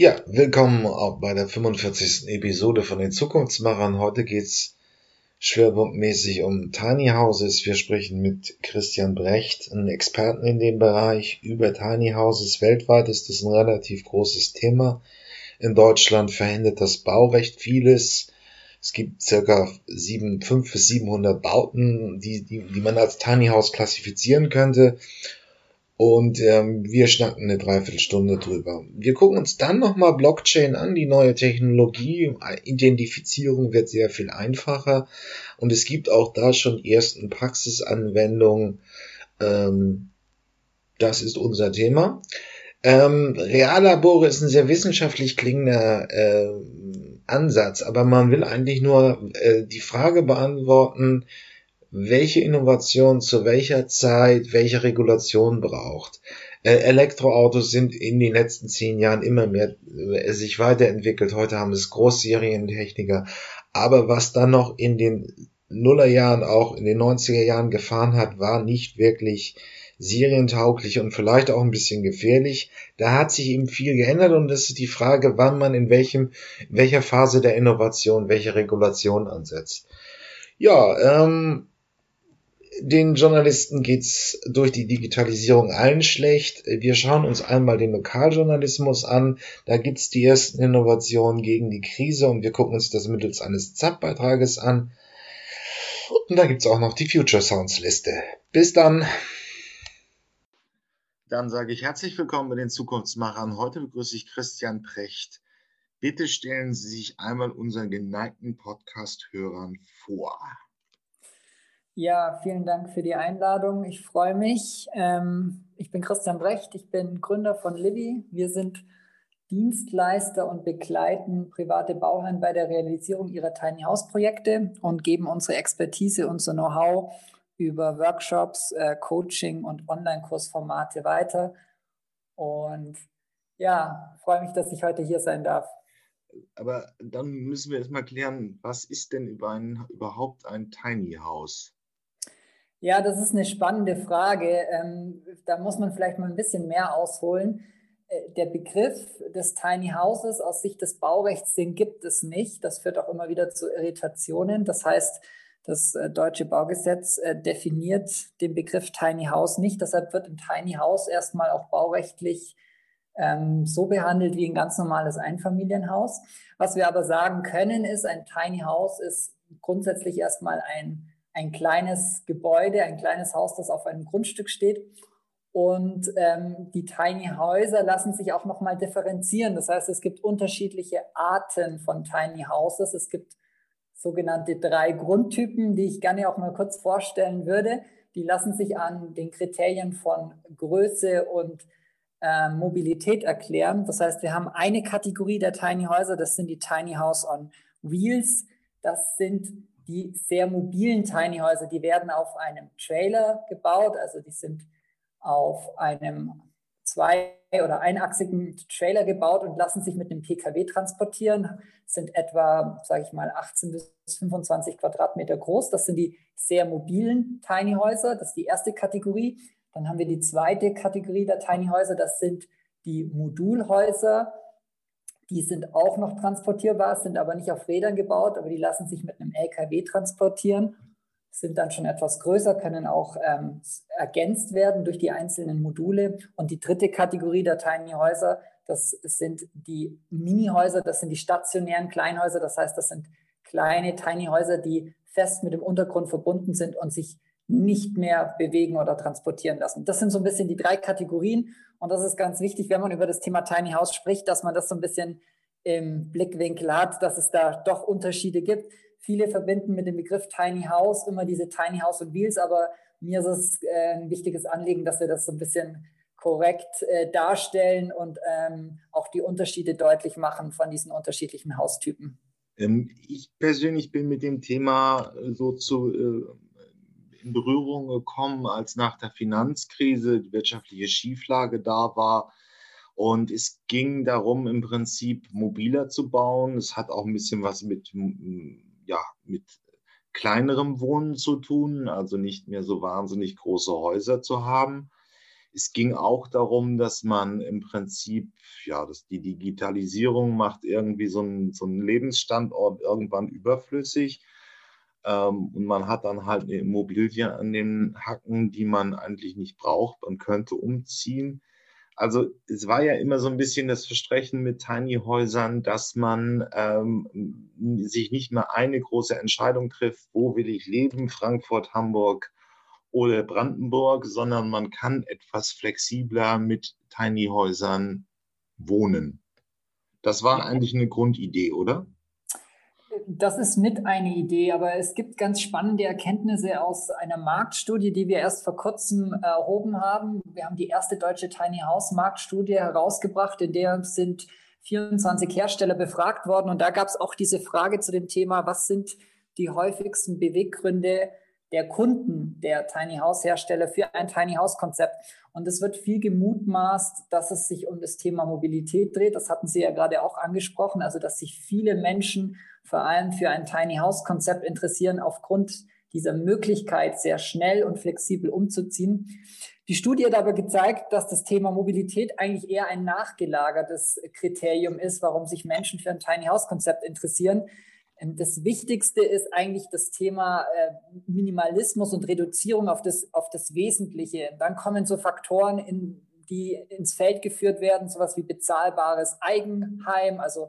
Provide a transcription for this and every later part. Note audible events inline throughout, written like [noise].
Ja, willkommen auch bei der 45. Episode von den Zukunftsmachern. Heute geht's schwerpunktmäßig um Tiny Houses. Wir sprechen mit Christian Brecht, einem Experten in dem Bereich, über Tiny Houses. Weltweit ist das ein relativ großes Thema. In Deutschland verhindert das Baurecht vieles. Es gibt circa 7, 5 bis 700 Bauten, die, die, die man als Tiny House klassifizieren könnte. Und ähm, wir schnacken eine Dreiviertelstunde drüber. Wir gucken uns dann nochmal Blockchain an, die neue Technologie. Identifizierung wird sehr viel einfacher. Und es gibt auch da schon ersten Praxisanwendungen. Ähm, das ist unser Thema. Ähm, Reallabore ist ein sehr wissenschaftlich klingender äh, Ansatz, aber man will eigentlich nur äh, die Frage beantworten, welche Innovation zu welcher Zeit welche Regulation braucht. Äh, Elektroautos sind in den letzten zehn Jahren immer mehr äh, sich weiterentwickelt. Heute haben es Großserientechniker. Aber was dann noch in den Nullerjahren, auch in den 90er Jahren gefahren hat, war nicht wirklich serientauglich und vielleicht auch ein bisschen gefährlich. Da hat sich eben viel geändert und das ist die Frage, wann man in welchem, in welcher Phase der Innovation welche Regulation ansetzt. Ja, ähm, den Journalisten geht's durch die Digitalisierung allen schlecht. Wir schauen uns einmal den Lokaljournalismus an. Da gibt's die ersten Innovationen gegen die Krise und wir gucken uns das mittels eines ZAP-Beitrages an. Und da gibt's auch noch die Future Sounds Liste. Bis dann. Dann sage ich herzlich willkommen bei den Zukunftsmachern. Heute begrüße ich Christian Precht. Bitte stellen Sie sich einmal unseren geneigten Podcast-Hörern vor. Ja, vielen Dank für die Einladung. Ich freue mich. Ähm, ich bin Christian Brecht, ich bin Gründer von Livy. Wir sind Dienstleister und begleiten private Bauherren bei der Realisierung ihrer Tiny House Projekte und geben unsere Expertise, unser Know-how über Workshops, äh, Coaching und Online-Kursformate weiter. Und ja, freue mich, dass ich heute hier sein darf. Aber dann müssen wir erstmal klären, was ist denn über ein, überhaupt ein Tiny House? Ja, das ist eine spannende Frage. Ähm, da muss man vielleicht mal ein bisschen mehr ausholen. Äh, der Begriff des Tiny Houses aus Sicht des Baurechts, den gibt es nicht. Das führt auch immer wieder zu Irritationen. Das heißt, das äh, deutsche Baugesetz äh, definiert den Begriff Tiny House nicht. Deshalb wird ein Tiny House erstmal auch baurechtlich ähm, so behandelt wie ein ganz normales Einfamilienhaus. Was wir aber sagen können, ist, ein Tiny House ist grundsätzlich erstmal ein ein kleines Gebäude, ein kleines Haus, das auf einem Grundstück steht. Und ähm, die Tiny Häuser lassen sich auch nochmal differenzieren. Das heißt, es gibt unterschiedliche Arten von Tiny Houses. Es gibt sogenannte drei Grundtypen, die ich gerne auch mal kurz vorstellen würde. Die lassen sich an den Kriterien von Größe und äh, Mobilität erklären. Das heißt, wir haben eine Kategorie der Tiny Häuser, das sind die Tiny House on Wheels. Das sind die sehr mobilen Tiny Häuser, die werden auf einem Trailer gebaut, also die sind auf einem zwei- oder einachsigen Trailer gebaut und lassen sich mit einem PKW transportieren, sind etwa, sage ich mal, 18 bis 25 Quadratmeter groß. Das sind die sehr mobilen Tiny Häuser, das ist die erste Kategorie. Dann haben wir die zweite Kategorie der Tiny Häuser, das sind die Modulhäuser. Die sind auch noch transportierbar, sind aber nicht auf Rädern gebaut, aber die lassen sich mit einem LKW transportieren, sind dann schon etwas größer, können auch ähm, ergänzt werden durch die einzelnen Module. Und die dritte Kategorie der Tiny Häuser, das sind die Mini-Häuser, das sind die stationären Kleinhäuser. Das heißt, das sind kleine Tiny Häuser, die fest mit dem Untergrund verbunden sind und sich nicht mehr bewegen oder transportieren lassen. Das sind so ein bisschen die drei Kategorien. Und das ist ganz wichtig, wenn man über das Thema Tiny House spricht, dass man das so ein bisschen im Blickwinkel hat, dass es da doch Unterschiede gibt. Viele verbinden mit dem Begriff Tiny House immer diese Tiny House und Wheels, aber mir ist es äh, ein wichtiges Anliegen, dass wir das so ein bisschen korrekt äh, darstellen und ähm, auch die Unterschiede deutlich machen von diesen unterschiedlichen Haustypen. Ähm, ich persönlich bin mit dem Thema so zu äh, in Berührung gekommen, als nach der Finanzkrise die wirtschaftliche Schieflage da war. Und es ging darum, im Prinzip mobiler zu bauen. Es hat auch ein bisschen was mit, ja, mit kleinerem Wohnen zu tun, also nicht mehr so wahnsinnig große Häuser zu haben. Es ging auch darum, dass man im Prinzip, ja, dass die Digitalisierung macht irgendwie so einen, so einen Lebensstandort irgendwann überflüssig. Ähm, und man hat dann halt eine Immobilie an den Hacken, die man eigentlich nicht braucht. Man könnte umziehen. Also es war ja immer so ein bisschen das Versprechen mit Tiny Häusern, dass man ähm, sich nicht mehr eine große Entscheidung trifft, wo will ich leben, Frankfurt, Hamburg oder Brandenburg, sondern man kann etwas flexibler mit Tiny Häusern wohnen. Das war eigentlich eine Grundidee, oder? Das ist mit eine Idee, aber es gibt ganz spannende Erkenntnisse aus einer Marktstudie, die wir erst vor kurzem erhoben haben. Wir haben die erste deutsche Tiny House Marktstudie herausgebracht, in der sind 24 Hersteller befragt worden. Und da gab es auch diese Frage zu dem Thema, was sind die häufigsten Beweggründe der Kunden der Tiny House Hersteller für ein Tiny House Konzept. Und es wird viel gemutmaßt, dass es sich um das Thema Mobilität dreht. Das hatten Sie ja gerade auch angesprochen. Also, dass sich viele Menschen vor allem für ein Tiny House Konzept interessieren aufgrund dieser Möglichkeit, sehr schnell und flexibel umzuziehen. Die Studie hat aber gezeigt, dass das Thema Mobilität eigentlich eher ein nachgelagertes Kriterium ist, warum sich Menschen für ein Tiny House Konzept interessieren. Ähm, das Wichtigste ist eigentlich das Thema äh, Minimalismus und Reduzierung auf das, auf das Wesentliche. Dann kommen so Faktoren, in, die ins Feld geführt werden, sowas wie bezahlbares Eigenheim. Also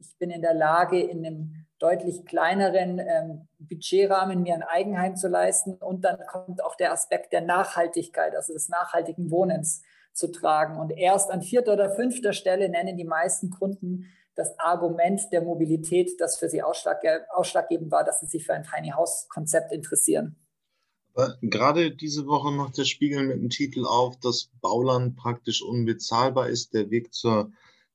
ich bin in der Lage, in einem deutlich kleineren ähm, Budgetrahmen mir ein Eigenheim zu leisten. Und dann kommt auch der Aspekt der Nachhaltigkeit, also des nachhaltigen Wohnens zu tragen. Und erst an vierter oder fünfter Stelle nennen die meisten Kunden das Argument der Mobilität, das für sie ausschlag, ausschlaggebend war, dass sie sich für ein Tiny House Konzept interessieren. Gerade diese Woche macht der Spiegel mit dem Titel auf, dass Bauland praktisch unbezahlbar ist. Der Weg zur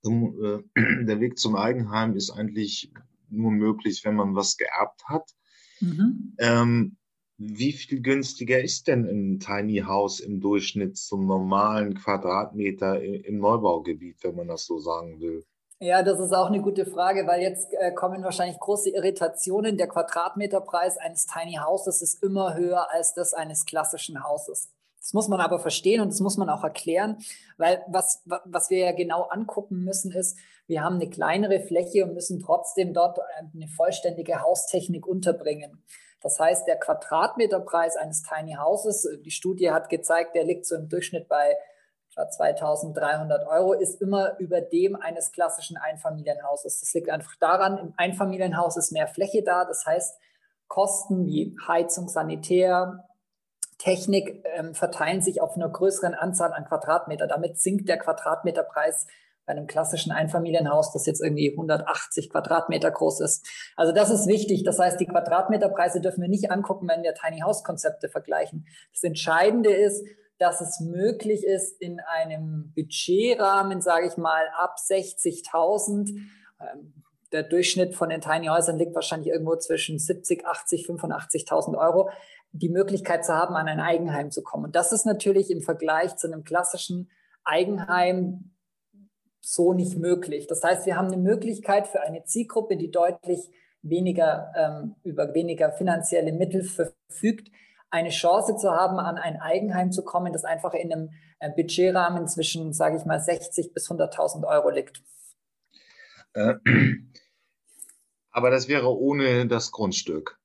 äh, [clears throat] der Weg zum Eigenheim ist eigentlich nur möglich, wenn man was geerbt hat. Mhm. Ähm, wie viel günstiger ist denn ein Tiny House im Durchschnitt zum normalen Quadratmeter im Neubaugebiet, wenn man das so sagen will? Ja, das ist auch eine gute Frage, weil jetzt äh, kommen wahrscheinlich große Irritationen. Der Quadratmeterpreis eines Tiny Houses ist immer höher als das eines klassischen Hauses. Das muss man aber verstehen und das muss man auch erklären, weil was, was wir ja genau angucken müssen ist, wir haben eine kleinere Fläche und müssen trotzdem dort eine vollständige Haustechnik unterbringen. Das heißt, der Quadratmeterpreis eines Tiny Houses, die Studie hat gezeigt, der liegt so im Durchschnitt bei 2300 Euro, ist immer über dem eines klassischen Einfamilienhauses. Das liegt einfach daran, im Einfamilienhaus ist mehr Fläche da. Das heißt, Kosten wie Heizung, Sanitär, Technik ähm, verteilen sich auf einer größeren Anzahl an Quadratmeter. Damit sinkt der Quadratmeterpreis bei einem klassischen Einfamilienhaus, das jetzt irgendwie 180 Quadratmeter groß ist. Also das ist wichtig. Das heißt, die Quadratmeterpreise dürfen wir nicht angucken, wenn wir Tiny House Konzepte vergleichen. Das Entscheidende ist, dass es möglich ist, in einem Budgetrahmen, sage ich mal, ab 60.000, ähm, der Durchschnitt von den Tiny Häusern liegt wahrscheinlich irgendwo zwischen 70, 80, 85.000 Euro, die Möglichkeit zu haben, an ein Eigenheim zu kommen. Und das ist natürlich im Vergleich zu einem klassischen Eigenheim so nicht möglich. Das heißt, wir haben eine Möglichkeit für eine Zielgruppe, die deutlich weniger ähm, über weniger finanzielle Mittel verfügt, eine Chance zu haben, an ein Eigenheim zu kommen, das einfach in einem äh, Budgetrahmen zwischen, sage ich mal, 60 bis 100.000 Euro liegt. Äh, [clears throat] aber das wäre ohne das Grundstück.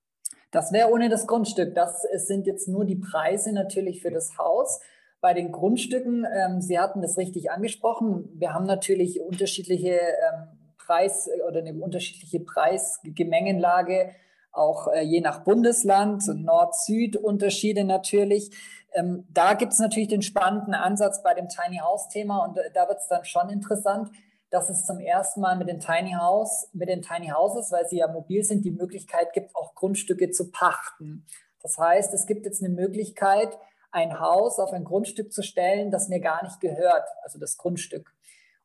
Das wäre ohne das Grundstück. Das sind jetzt nur die Preise natürlich für das Haus. Bei den Grundstücken, ähm, Sie hatten das richtig angesprochen, wir haben natürlich unterschiedliche ähm, Preis- oder eine unterschiedliche Preisgemengenlage auch äh, je nach Bundesland, Nord-Süd-Unterschiede natürlich. Ähm, da gibt es natürlich den spannenden Ansatz bei dem Tiny House-Thema und äh, da wird es dann schon interessant, dass es zum ersten Mal mit den Tiny House, mit den Tiny Houses, weil sie ja mobil sind, die Möglichkeit gibt, auch Grundstücke zu pachten. Das heißt, es gibt jetzt eine Möglichkeit, ein Haus auf ein Grundstück zu stellen, das mir gar nicht gehört, also das Grundstück.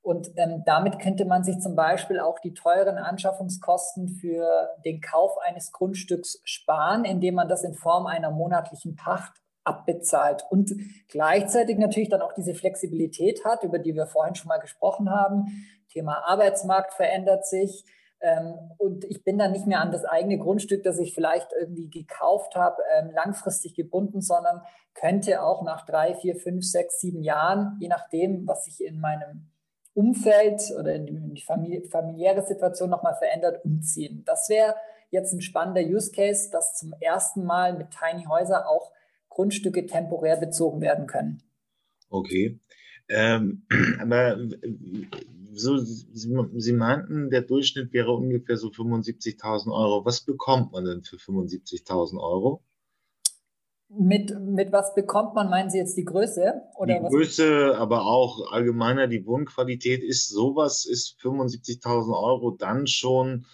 Und ähm, damit könnte man sich zum Beispiel auch die teuren Anschaffungskosten für den Kauf eines Grundstücks sparen, indem man das in Form einer monatlichen Pacht abbezahlt und gleichzeitig natürlich dann auch diese Flexibilität hat, über die wir vorhin schon mal gesprochen haben. Thema Arbeitsmarkt verändert sich. Ähm, und ich bin dann nicht mehr an das eigene Grundstück, das ich vielleicht irgendwie gekauft habe, ähm, langfristig gebunden, sondern könnte auch nach drei, vier, fünf, sechs, sieben Jahren, je nachdem, was sich in meinem Umfeld oder in die familiäre Situation nochmal verändert, umziehen. Das wäre jetzt ein spannender Use Case, dass zum ersten Mal mit Tiny Häuser auch Grundstücke temporär bezogen werden können. Okay. Ähm, [clears throat] aber so, Sie, Sie meinten, der Durchschnitt wäre ungefähr so 75.000 Euro. Was bekommt man denn für 75.000 Euro? Mit, mit was bekommt man? Meinen Sie jetzt die Größe? Oder die was? Größe, aber auch allgemeiner die Wohnqualität. Ist sowas, ist 75.000 Euro dann schon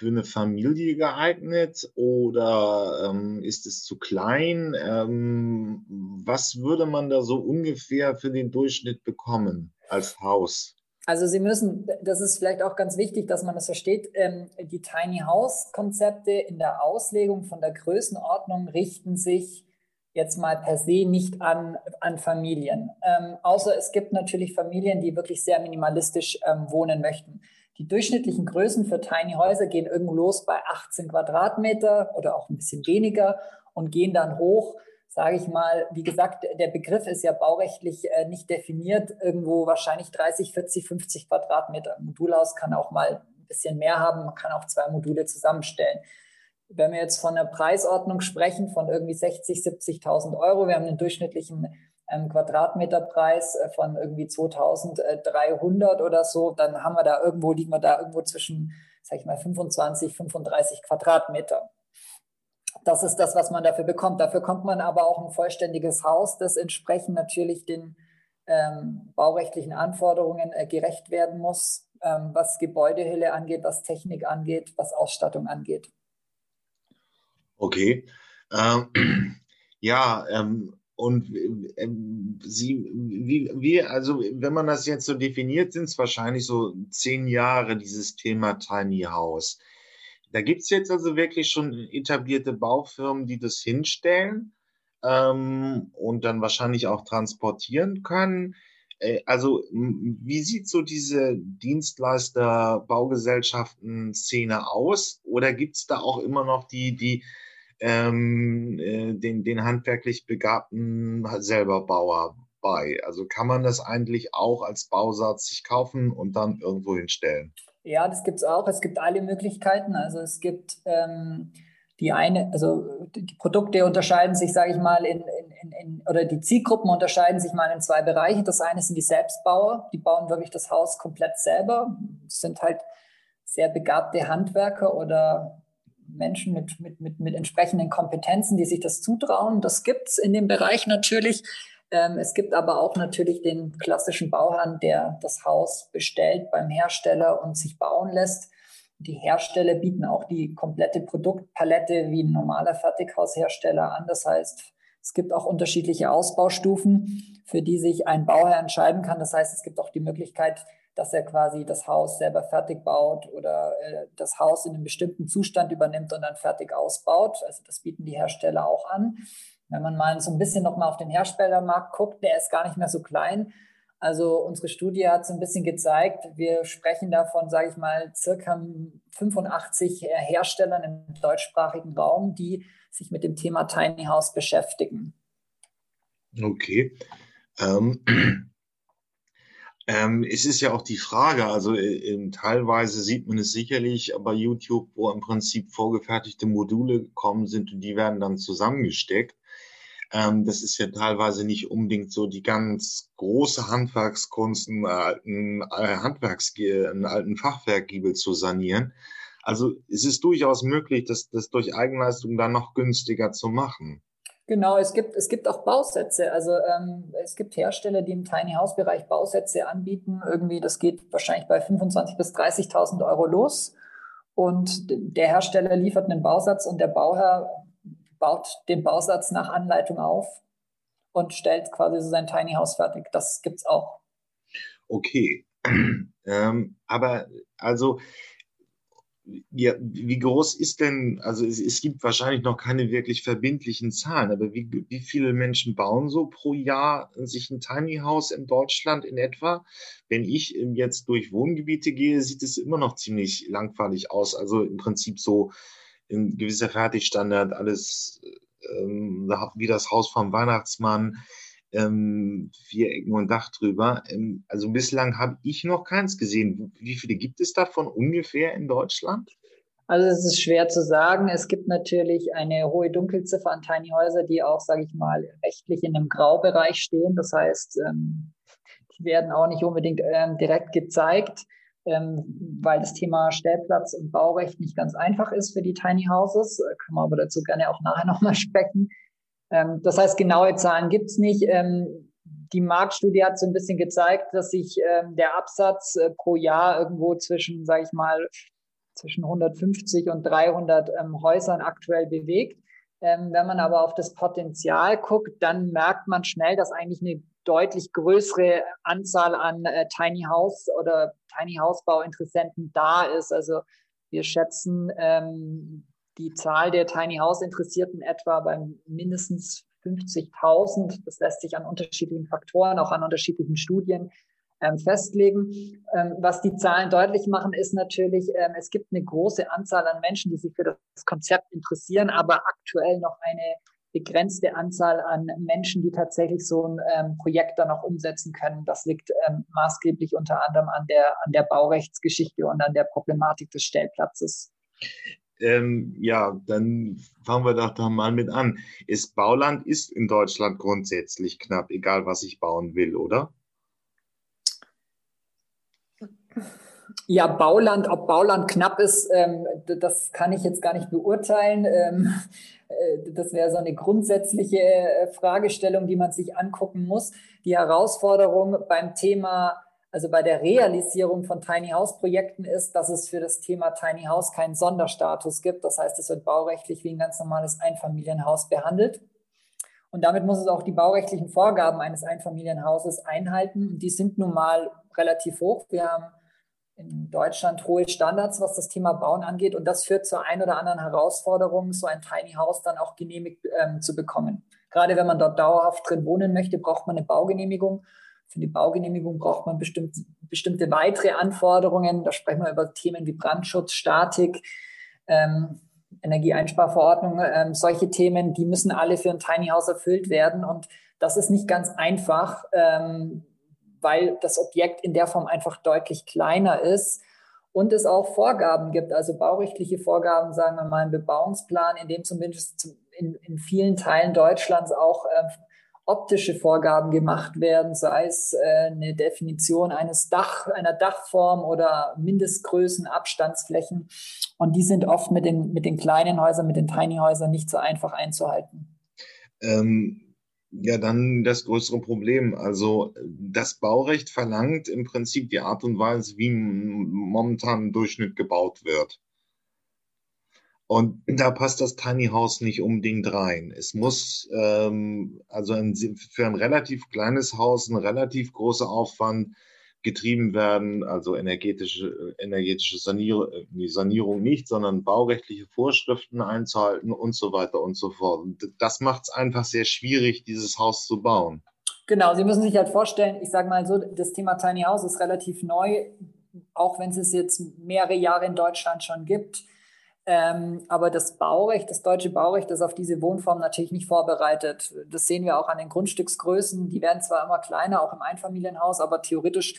für eine Familie geeignet oder ähm, ist es zu klein? Ähm, was würde man da so ungefähr für den Durchschnitt bekommen als Haus? Also Sie müssen, das ist vielleicht auch ganz wichtig, dass man das versteht, ähm, die Tiny House Konzepte in der Auslegung von der Größenordnung richten sich jetzt mal per se nicht an, an Familien. Ähm, außer es gibt natürlich Familien, die wirklich sehr minimalistisch ähm, wohnen möchten. Die durchschnittlichen Größen für Tiny Häuser gehen irgendwo los bei 18 Quadratmeter oder auch ein bisschen weniger und gehen dann hoch, sage ich mal, wie gesagt, der Begriff ist ja baurechtlich äh, nicht definiert, irgendwo wahrscheinlich 30, 40, 50 Quadratmeter. Ein Modulhaus kann auch mal ein bisschen mehr haben, man kann auch zwei Module zusammenstellen. Wenn wir jetzt von einer Preisordnung sprechen, von irgendwie 60, 70.000 Euro, wir haben einen durchschnittlichen ähm, Quadratmeterpreis äh, von irgendwie 2300 oder so, dann haben wir da irgendwo, liegen wir da irgendwo zwischen, sag ich mal, 25, 35 Quadratmeter. Das ist das, was man dafür bekommt. Dafür kommt man aber auch ein vollständiges Haus, das entsprechend natürlich den ähm, baurechtlichen Anforderungen äh, gerecht werden muss, ähm, was Gebäudehülle angeht, was Technik angeht, was Ausstattung angeht. Okay. Ähm, [clears throat] ja, ähm, und äh, sie, wie, wie, also wenn man das jetzt so definiert, sind es wahrscheinlich so zehn Jahre, dieses Thema Tiny House. Da gibt es jetzt also wirklich schon etablierte Baufirmen, die das hinstellen ähm, und dann wahrscheinlich auch transportieren können. Äh, also wie sieht so diese Dienstleister-Baugesellschaften-Szene aus? Oder gibt es da auch immer noch die, die ähm, äh, den, den handwerklich begabten selber Bauer bei. Also kann man das eigentlich auch als Bausatz sich kaufen und dann irgendwo hinstellen? Ja, das gibt es auch. Es gibt alle Möglichkeiten. Also es gibt ähm, die eine, also die Produkte unterscheiden sich, sage ich mal, in, in, in, oder die Zielgruppen unterscheiden sich mal in zwei Bereiche. Das eine sind die Selbstbauer, die bauen wirklich das Haus komplett selber. Das sind halt sehr begabte Handwerker oder Menschen mit, mit, mit, mit entsprechenden Kompetenzen, die sich das zutrauen. Das gibt es in dem Bereich natürlich. Ähm, es gibt aber auch natürlich den klassischen Bauherrn, der das Haus bestellt beim Hersteller und sich bauen lässt. Die Hersteller bieten auch die komplette Produktpalette wie ein normaler Fertighaushersteller an. Das heißt, es gibt auch unterschiedliche Ausbaustufen, für die sich ein Bauherr entscheiden kann. Das heißt, es gibt auch die Möglichkeit, dass er quasi das Haus selber fertig baut oder äh, das Haus in einem bestimmten Zustand übernimmt und dann fertig ausbaut. Also das bieten die Hersteller auch an. Wenn man mal so ein bisschen noch mal auf den Herstellermarkt guckt, der ist gar nicht mehr so klein. Also unsere Studie hat so ein bisschen gezeigt, wir sprechen davon, sage ich mal, circa 85 Herstellern im deutschsprachigen Raum, die sich mit dem Thema Tiny House beschäftigen. Okay. Ähm, ähm, es ist ja auch die Frage, also äh, teilweise sieht man es sicherlich bei YouTube, wo im Prinzip vorgefertigte Module gekommen sind und die werden dann zusammengesteckt. Ähm, das ist ja teilweise nicht unbedingt so die ganz große Handwerkskunst, einen alten, äh, Handwerks, einen alten Fachwerkgiebel zu sanieren. Also es ist durchaus möglich, das, das durch Eigenleistung dann noch günstiger zu machen. Genau, es gibt, es gibt auch Bausätze. Also ähm, es gibt Hersteller, die im Tiny House Bereich Bausätze anbieten. Irgendwie, das geht wahrscheinlich bei 25.000 bis 30.000 Euro los. Und der Hersteller liefert einen Bausatz und der Bauherr baut den Bausatz nach Anleitung auf und stellt quasi so sein Tiny House fertig. Das gibt's auch. Okay. [clears throat] ähm, aber also ja, wie groß ist denn, also es, es, gibt wahrscheinlich noch keine wirklich verbindlichen Zahlen, aber wie, wie viele Menschen bauen so pro Jahr sich ein Tiny House in Deutschland in etwa? Wenn ich jetzt durch Wohngebiete gehe, sieht es immer noch ziemlich langweilig aus. Also im Prinzip so ein gewisser Fertigstandard, alles ähm, wie das Haus vom Weihnachtsmann ähm, vier Ecken und Dach drüber. Ähm, also bislang habe ich noch keins gesehen. Wie viele gibt es davon ungefähr in Deutschland? Also es ist schwer zu sagen. Es gibt natürlich eine hohe Dunkelziffer an Tiny Häuser, die auch, sage ich mal, rechtlich in einem Graubereich stehen. Das heißt, ähm, die werden auch nicht unbedingt ähm, direkt gezeigt, ähm, weil das Thema Stellplatz und Baurecht nicht ganz einfach ist für die Tiny Houses. Äh, können wir aber dazu gerne auch nachher [laughs] nochmal sprechen. Ähm, das heißt, genaue Zahlen gibt's nicht. Ähm, die Marktstudie hat so ein bisschen gezeigt, dass sich ähm, der Absatz äh, pro Jahr irgendwo zwischen, sage ich mal, zwischen 150 und 300 ähm, Häusern aktuell bewegt. Ähm, wenn man aber auf das Potenzial guckt, dann merkt man schnell, dass eigentlich eine deutlich größere Anzahl an äh, Tiny House oder Tiny House Bauinteressenten da ist. Also wir schätzen ähm, die Zahl der Tiny House Interessierten etwa bei mindestens 50.000. Das lässt sich an unterschiedlichen Faktoren, auch an unterschiedlichen Studien ähm, festlegen. Ähm, was die Zahlen deutlich machen, ist natürlich, ähm, es gibt eine große Anzahl an Menschen, die sich für das Konzept interessieren, aber aktuell noch eine begrenzte Anzahl an Menschen, die tatsächlich so ein ähm, Projekt dann auch umsetzen können. Das liegt ähm, maßgeblich unter anderem an der, an der Baurechtsgeschichte und an der Problematik des Stellplatzes. Ähm, ja, dann fangen wir doch da mal mit an. Ist Bauland ist in Deutschland grundsätzlich knapp, egal was ich bauen will, oder? Ja, Bauland, ob Bauland knapp ist, ähm, das kann ich jetzt gar nicht beurteilen. Ähm, äh, das wäre so eine grundsätzliche äh, Fragestellung, die man sich angucken muss. Die Herausforderung beim Thema also bei der Realisierung von Tiny House Projekten ist, dass es für das Thema Tiny House keinen Sonderstatus gibt. Das heißt, es wird baurechtlich wie ein ganz normales Einfamilienhaus behandelt. Und damit muss es auch die baurechtlichen Vorgaben eines Einfamilienhauses einhalten. Und die sind nun mal relativ hoch. Wir haben in Deutschland hohe Standards, was das Thema Bauen angeht. Und das führt zur ein oder anderen Herausforderung, so ein Tiny House dann auch genehmigt ähm, zu bekommen. Gerade wenn man dort dauerhaft drin wohnen möchte, braucht man eine Baugenehmigung. Für die Baugenehmigung braucht man bestimmt, bestimmte weitere Anforderungen. Da sprechen wir über Themen wie Brandschutz, Statik, ähm, Energieeinsparverordnung, ähm, solche Themen, die müssen alle für ein Tiny House erfüllt werden. Und das ist nicht ganz einfach, ähm, weil das Objekt in der Form einfach deutlich kleiner ist und es auch Vorgaben gibt, also baurechtliche Vorgaben, sagen wir mal, ein Bebauungsplan, in dem zumindest in, in vielen Teilen Deutschlands auch äh, optische Vorgaben gemacht werden, sei es äh, eine Definition eines Dach, einer Dachform oder Mindestgrößen, Abstandsflächen. Und die sind oft mit den, mit den kleinen Häusern, mit den Tiny Häusern nicht so einfach einzuhalten. Ähm, ja, dann das größere Problem. Also das Baurecht verlangt im Prinzip die Art und Weise, wie momentan im Durchschnitt gebaut wird. Und da passt das Tiny House nicht unbedingt rein. Es muss ähm, also ein, für ein relativ kleines Haus ein relativ großer Aufwand getrieben werden, also energetische, energetische Sanierung, Sanierung nicht, sondern baurechtliche Vorschriften einzuhalten und so weiter und so fort. Das macht es einfach sehr schwierig, dieses Haus zu bauen. Genau, Sie müssen sich halt vorstellen, ich sage mal so, das Thema Tiny House ist relativ neu, auch wenn es es jetzt mehrere Jahre in Deutschland schon gibt. Ähm, aber das Baurecht, das deutsche Baurecht ist auf diese Wohnform natürlich nicht vorbereitet. Das sehen wir auch an den Grundstücksgrößen. Die werden zwar immer kleiner, auch im Einfamilienhaus, aber theoretisch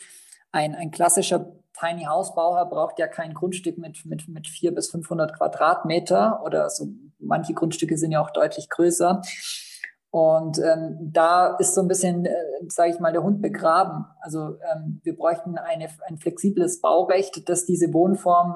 ein, ein klassischer Tiny House Bauherr braucht ja kein Grundstück mit, mit, mit 400 bis 500 Quadratmeter oder so. Manche Grundstücke sind ja auch deutlich größer. Und ähm, da ist so ein bisschen, äh, sage ich mal, der Hund begraben. Also ähm, wir bräuchten eine, ein flexibles Baurecht, das diese Wohnform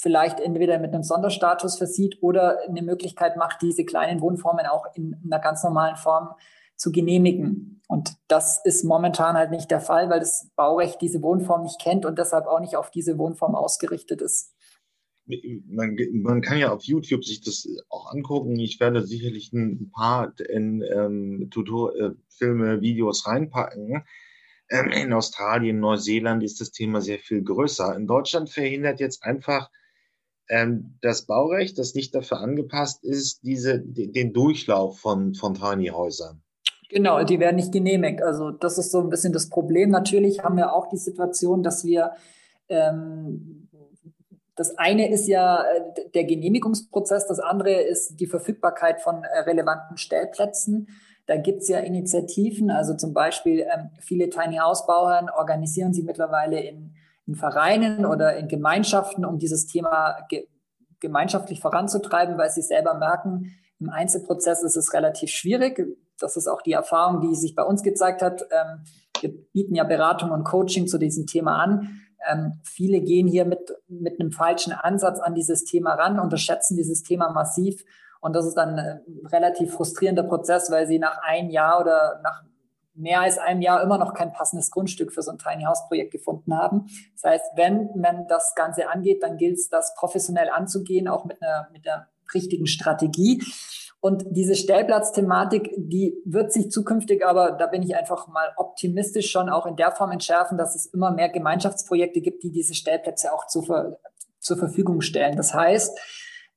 vielleicht entweder mit einem Sonderstatus versieht oder eine Möglichkeit macht, diese kleinen Wohnformen auch in einer ganz normalen Form zu genehmigen. Und das ist momentan halt nicht der Fall, weil das Baurecht diese Wohnform nicht kennt und deshalb auch nicht auf diese Wohnform ausgerichtet ist. Man, man kann ja auf YouTube sich das auch angucken. Ich werde sicherlich ein paar in ähm, Tutor äh, Filme, Videos reinpacken. Ähm, in Australien, Neuseeland ist das Thema sehr viel größer. In Deutschland verhindert jetzt einfach ähm, das Baurecht, das nicht dafür angepasst ist, diese, den Durchlauf von, von Tiny Häusern. Genau, die werden nicht genehmigt. Also das ist so ein bisschen das Problem. Natürlich haben wir auch die Situation, dass wir ähm, das eine ist ja äh, der Genehmigungsprozess, das andere ist die Verfügbarkeit von äh, relevanten Stellplätzen. Da gibt es ja Initiativen, also zum Beispiel ähm, viele Tiny House Bauern organisieren sie mittlerweile in, in Vereinen oder in Gemeinschaften, um dieses Thema ge gemeinschaftlich voranzutreiben, weil sie selber merken, im Einzelprozess ist es relativ schwierig. Das ist auch die Erfahrung, die sich bei uns gezeigt hat. Ähm, wir bieten ja Beratung und Coaching zu diesem Thema an. Ähm, viele gehen hier mit, mit einem falschen Ansatz an dieses Thema ran, unterschätzen dieses Thema massiv. Und das ist dann ein relativ frustrierender Prozess, weil sie nach einem Jahr oder nach mehr als einem Jahr immer noch kein passendes Grundstück für so ein Tiny House Projekt gefunden haben. Das heißt, wenn man das Ganze angeht, dann gilt es, das professionell anzugehen, auch mit einer, mit der richtigen Strategie. Und diese Stellplatzthematik, die wird sich zukünftig, aber da bin ich einfach mal optimistisch schon auch in der Form entschärfen, dass es immer mehr Gemeinschaftsprojekte gibt, die diese Stellplätze auch zur, zur Verfügung stellen. Das heißt,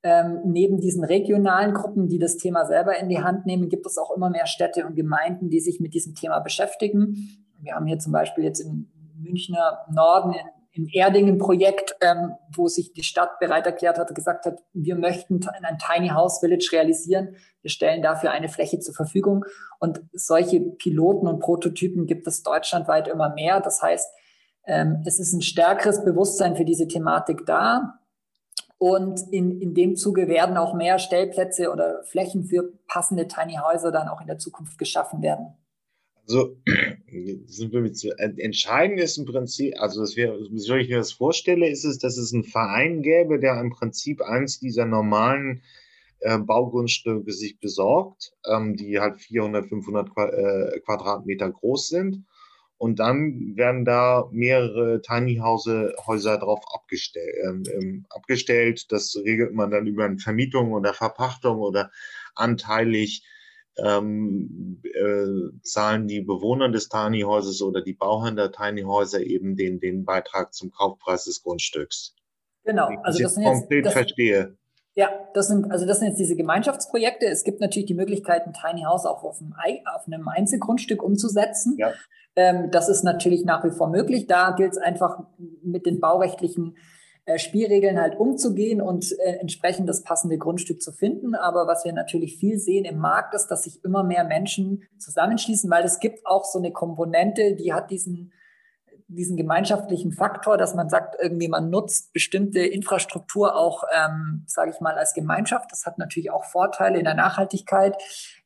ähm, neben diesen regionalen Gruppen, die das Thema selber in die Hand nehmen, gibt es auch immer mehr Städte und Gemeinden, die sich mit diesem Thema beschäftigen. Wir haben hier zum Beispiel jetzt im Münchner Norden in im Erdingen-Projekt, ähm, wo sich die Stadt bereit erklärt hat, gesagt hat, wir möchten ein Tiny House Village realisieren. Wir stellen dafür eine Fläche zur Verfügung. Und solche Piloten und Prototypen gibt es deutschlandweit immer mehr. Das heißt, ähm, es ist ein stärkeres Bewusstsein für diese Thematik da. Und in, in dem Zuge werden auch mehr Stellplätze oder Flächen für passende Tiny Häuser dann auch in der Zukunft geschaffen werden. Also, [clears throat] sind wir mit so, entscheidend ist im Prinzip, also das wäre, wie ich mir das vorstelle, ist es, dass es einen Verein gäbe, der im Prinzip eins dieser normalen äh, Baugrundstücke sich besorgt, ähm, die halt 400, 500 Qua äh, Quadratmeter groß sind. Und dann werden da mehrere Tiny Häuser drauf abgestellt, ähm, ähm, abgestellt. Das regelt man dann über eine Vermietung oder Verpachtung oder anteilig ähm, äh, zahlen die Bewohner des Tiny Hauses oder die Bauherren der Tiny Häuser eben den, den Beitrag zum Kaufpreis des Grundstücks. Genau, also das sind jetzt, konkret das, verstehe. Ja, das sind, also das sind jetzt diese Gemeinschaftsprojekte. Es gibt natürlich die Möglichkeit, ein Tiny House auch auf einem, auf einem Einzelgrundstück umzusetzen. Ja. Ähm, das ist natürlich nach wie vor möglich. Da gilt es einfach mit den baurechtlichen äh, Spielregeln halt umzugehen und äh, entsprechend das passende Grundstück zu finden. Aber was wir natürlich viel sehen im Markt ist, dass sich immer mehr Menschen zusammenschließen, weil es gibt auch so eine Komponente, die hat diesen diesen gemeinschaftlichen Faktor, dass man sagt, irgendwie man nutzt bestimmte Infrastruktur auch, ähm, sage ich mal, als Gemeinschaft. Das hat natürlich auch Vorteile in der Nachhaltigkeit,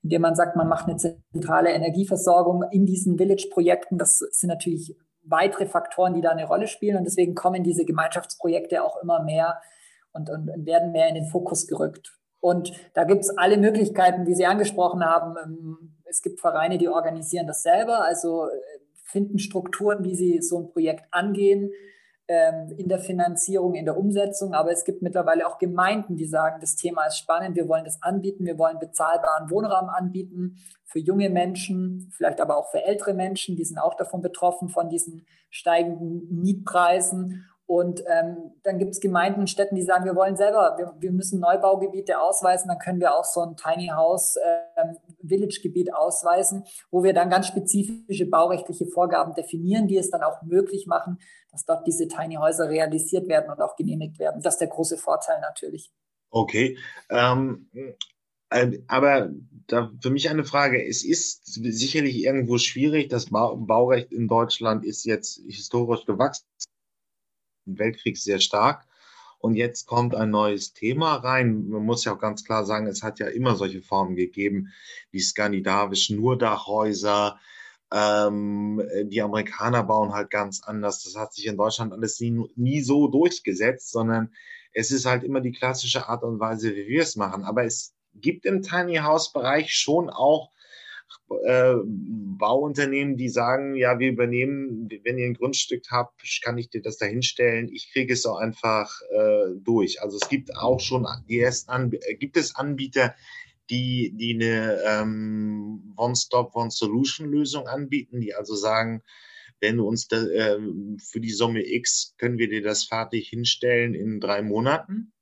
indem man sagt, man macht eine zentrale Energieversorgung in diesen Village-Projekten. Das sind natürlich weitere Faktoren, die da eine Rolle spielen. Und deswegen kommen diese Gemeinschaftsprojekte auch immer mehr und, und, und werden mehr in den Fokus gerückt. Und da gibt es alle Möglichkeiten, wie Sie angesprochen haben. Ähm, es gibt Vereine, die organisieren das selber, also finden Strukturen, wie sie so ein Projekt angehen ähm, in der Finanzierung, in der Umsetzung. Aber es gibt mittlerweile auch Gemeinden, die sagen, das Thema ist spannend, wir wollen das anbieten, wir wollen bezahlbaren Wohnraum anbieten für junge Menschen, vielleicht aber auch für ältere Menschen, die sind auch davon betroffen, von diesen steigenden Mietpreisen. Und ähm, dann gibt es Gemeinden und Städten, die sagen, wir wollen selber, wir, wir, müssen Neubaugebiete ausweisen, dann können wir auch so ein Tiny House ähm, Village-Gebiet ausweisen, wo wir dann ganz spezifische baurechtliche Vorgaben definieren, die es dann auch möglich machen, dass dort diese Tiny Häuser realisiert werden und auch genehmigt werden. Das ist der große Vorteil natürlich. Okay. Ähm, äh, aber da für mich eine Frage. Es ist sicherlich irgendwo schwierig. Das Baurecht in Deutschland ist jetzt historisch gewachsen. Im Weltkrieg sehr stark. Und jetzt kommt ein neues Thema rein. Man muss ja auch ganz klar sagen, es hat ja immer solche Formen gegeben, wie skandinavischen Nurdachhäuser. Ähm, die Amerikaner bauen halt ganz anders. Das hat sich in Deutschland alles nie, nie so durchgesetzt, sondern es ist halt immer die klassische Art und Weise, wie wir es machen. Aber es gibt im Tiny House Bereich schon auch äh, Bauunternehmen, die sagen, ja, wir übernehmen, wenn ihr ein Grundstück habt, kann ich dir das da hinstellen. Ich kriege es auch einfach äh, durch. Also es gibt auch schon die ersten Anb äh, gibt es Anbieter, die, die eine ähm, One-Stop, One-Solution-Lösung anbieten, die also sagen, wenn du uns da, äh, für die Summe X können wir dir das fertig hinstellen in drei Monaten.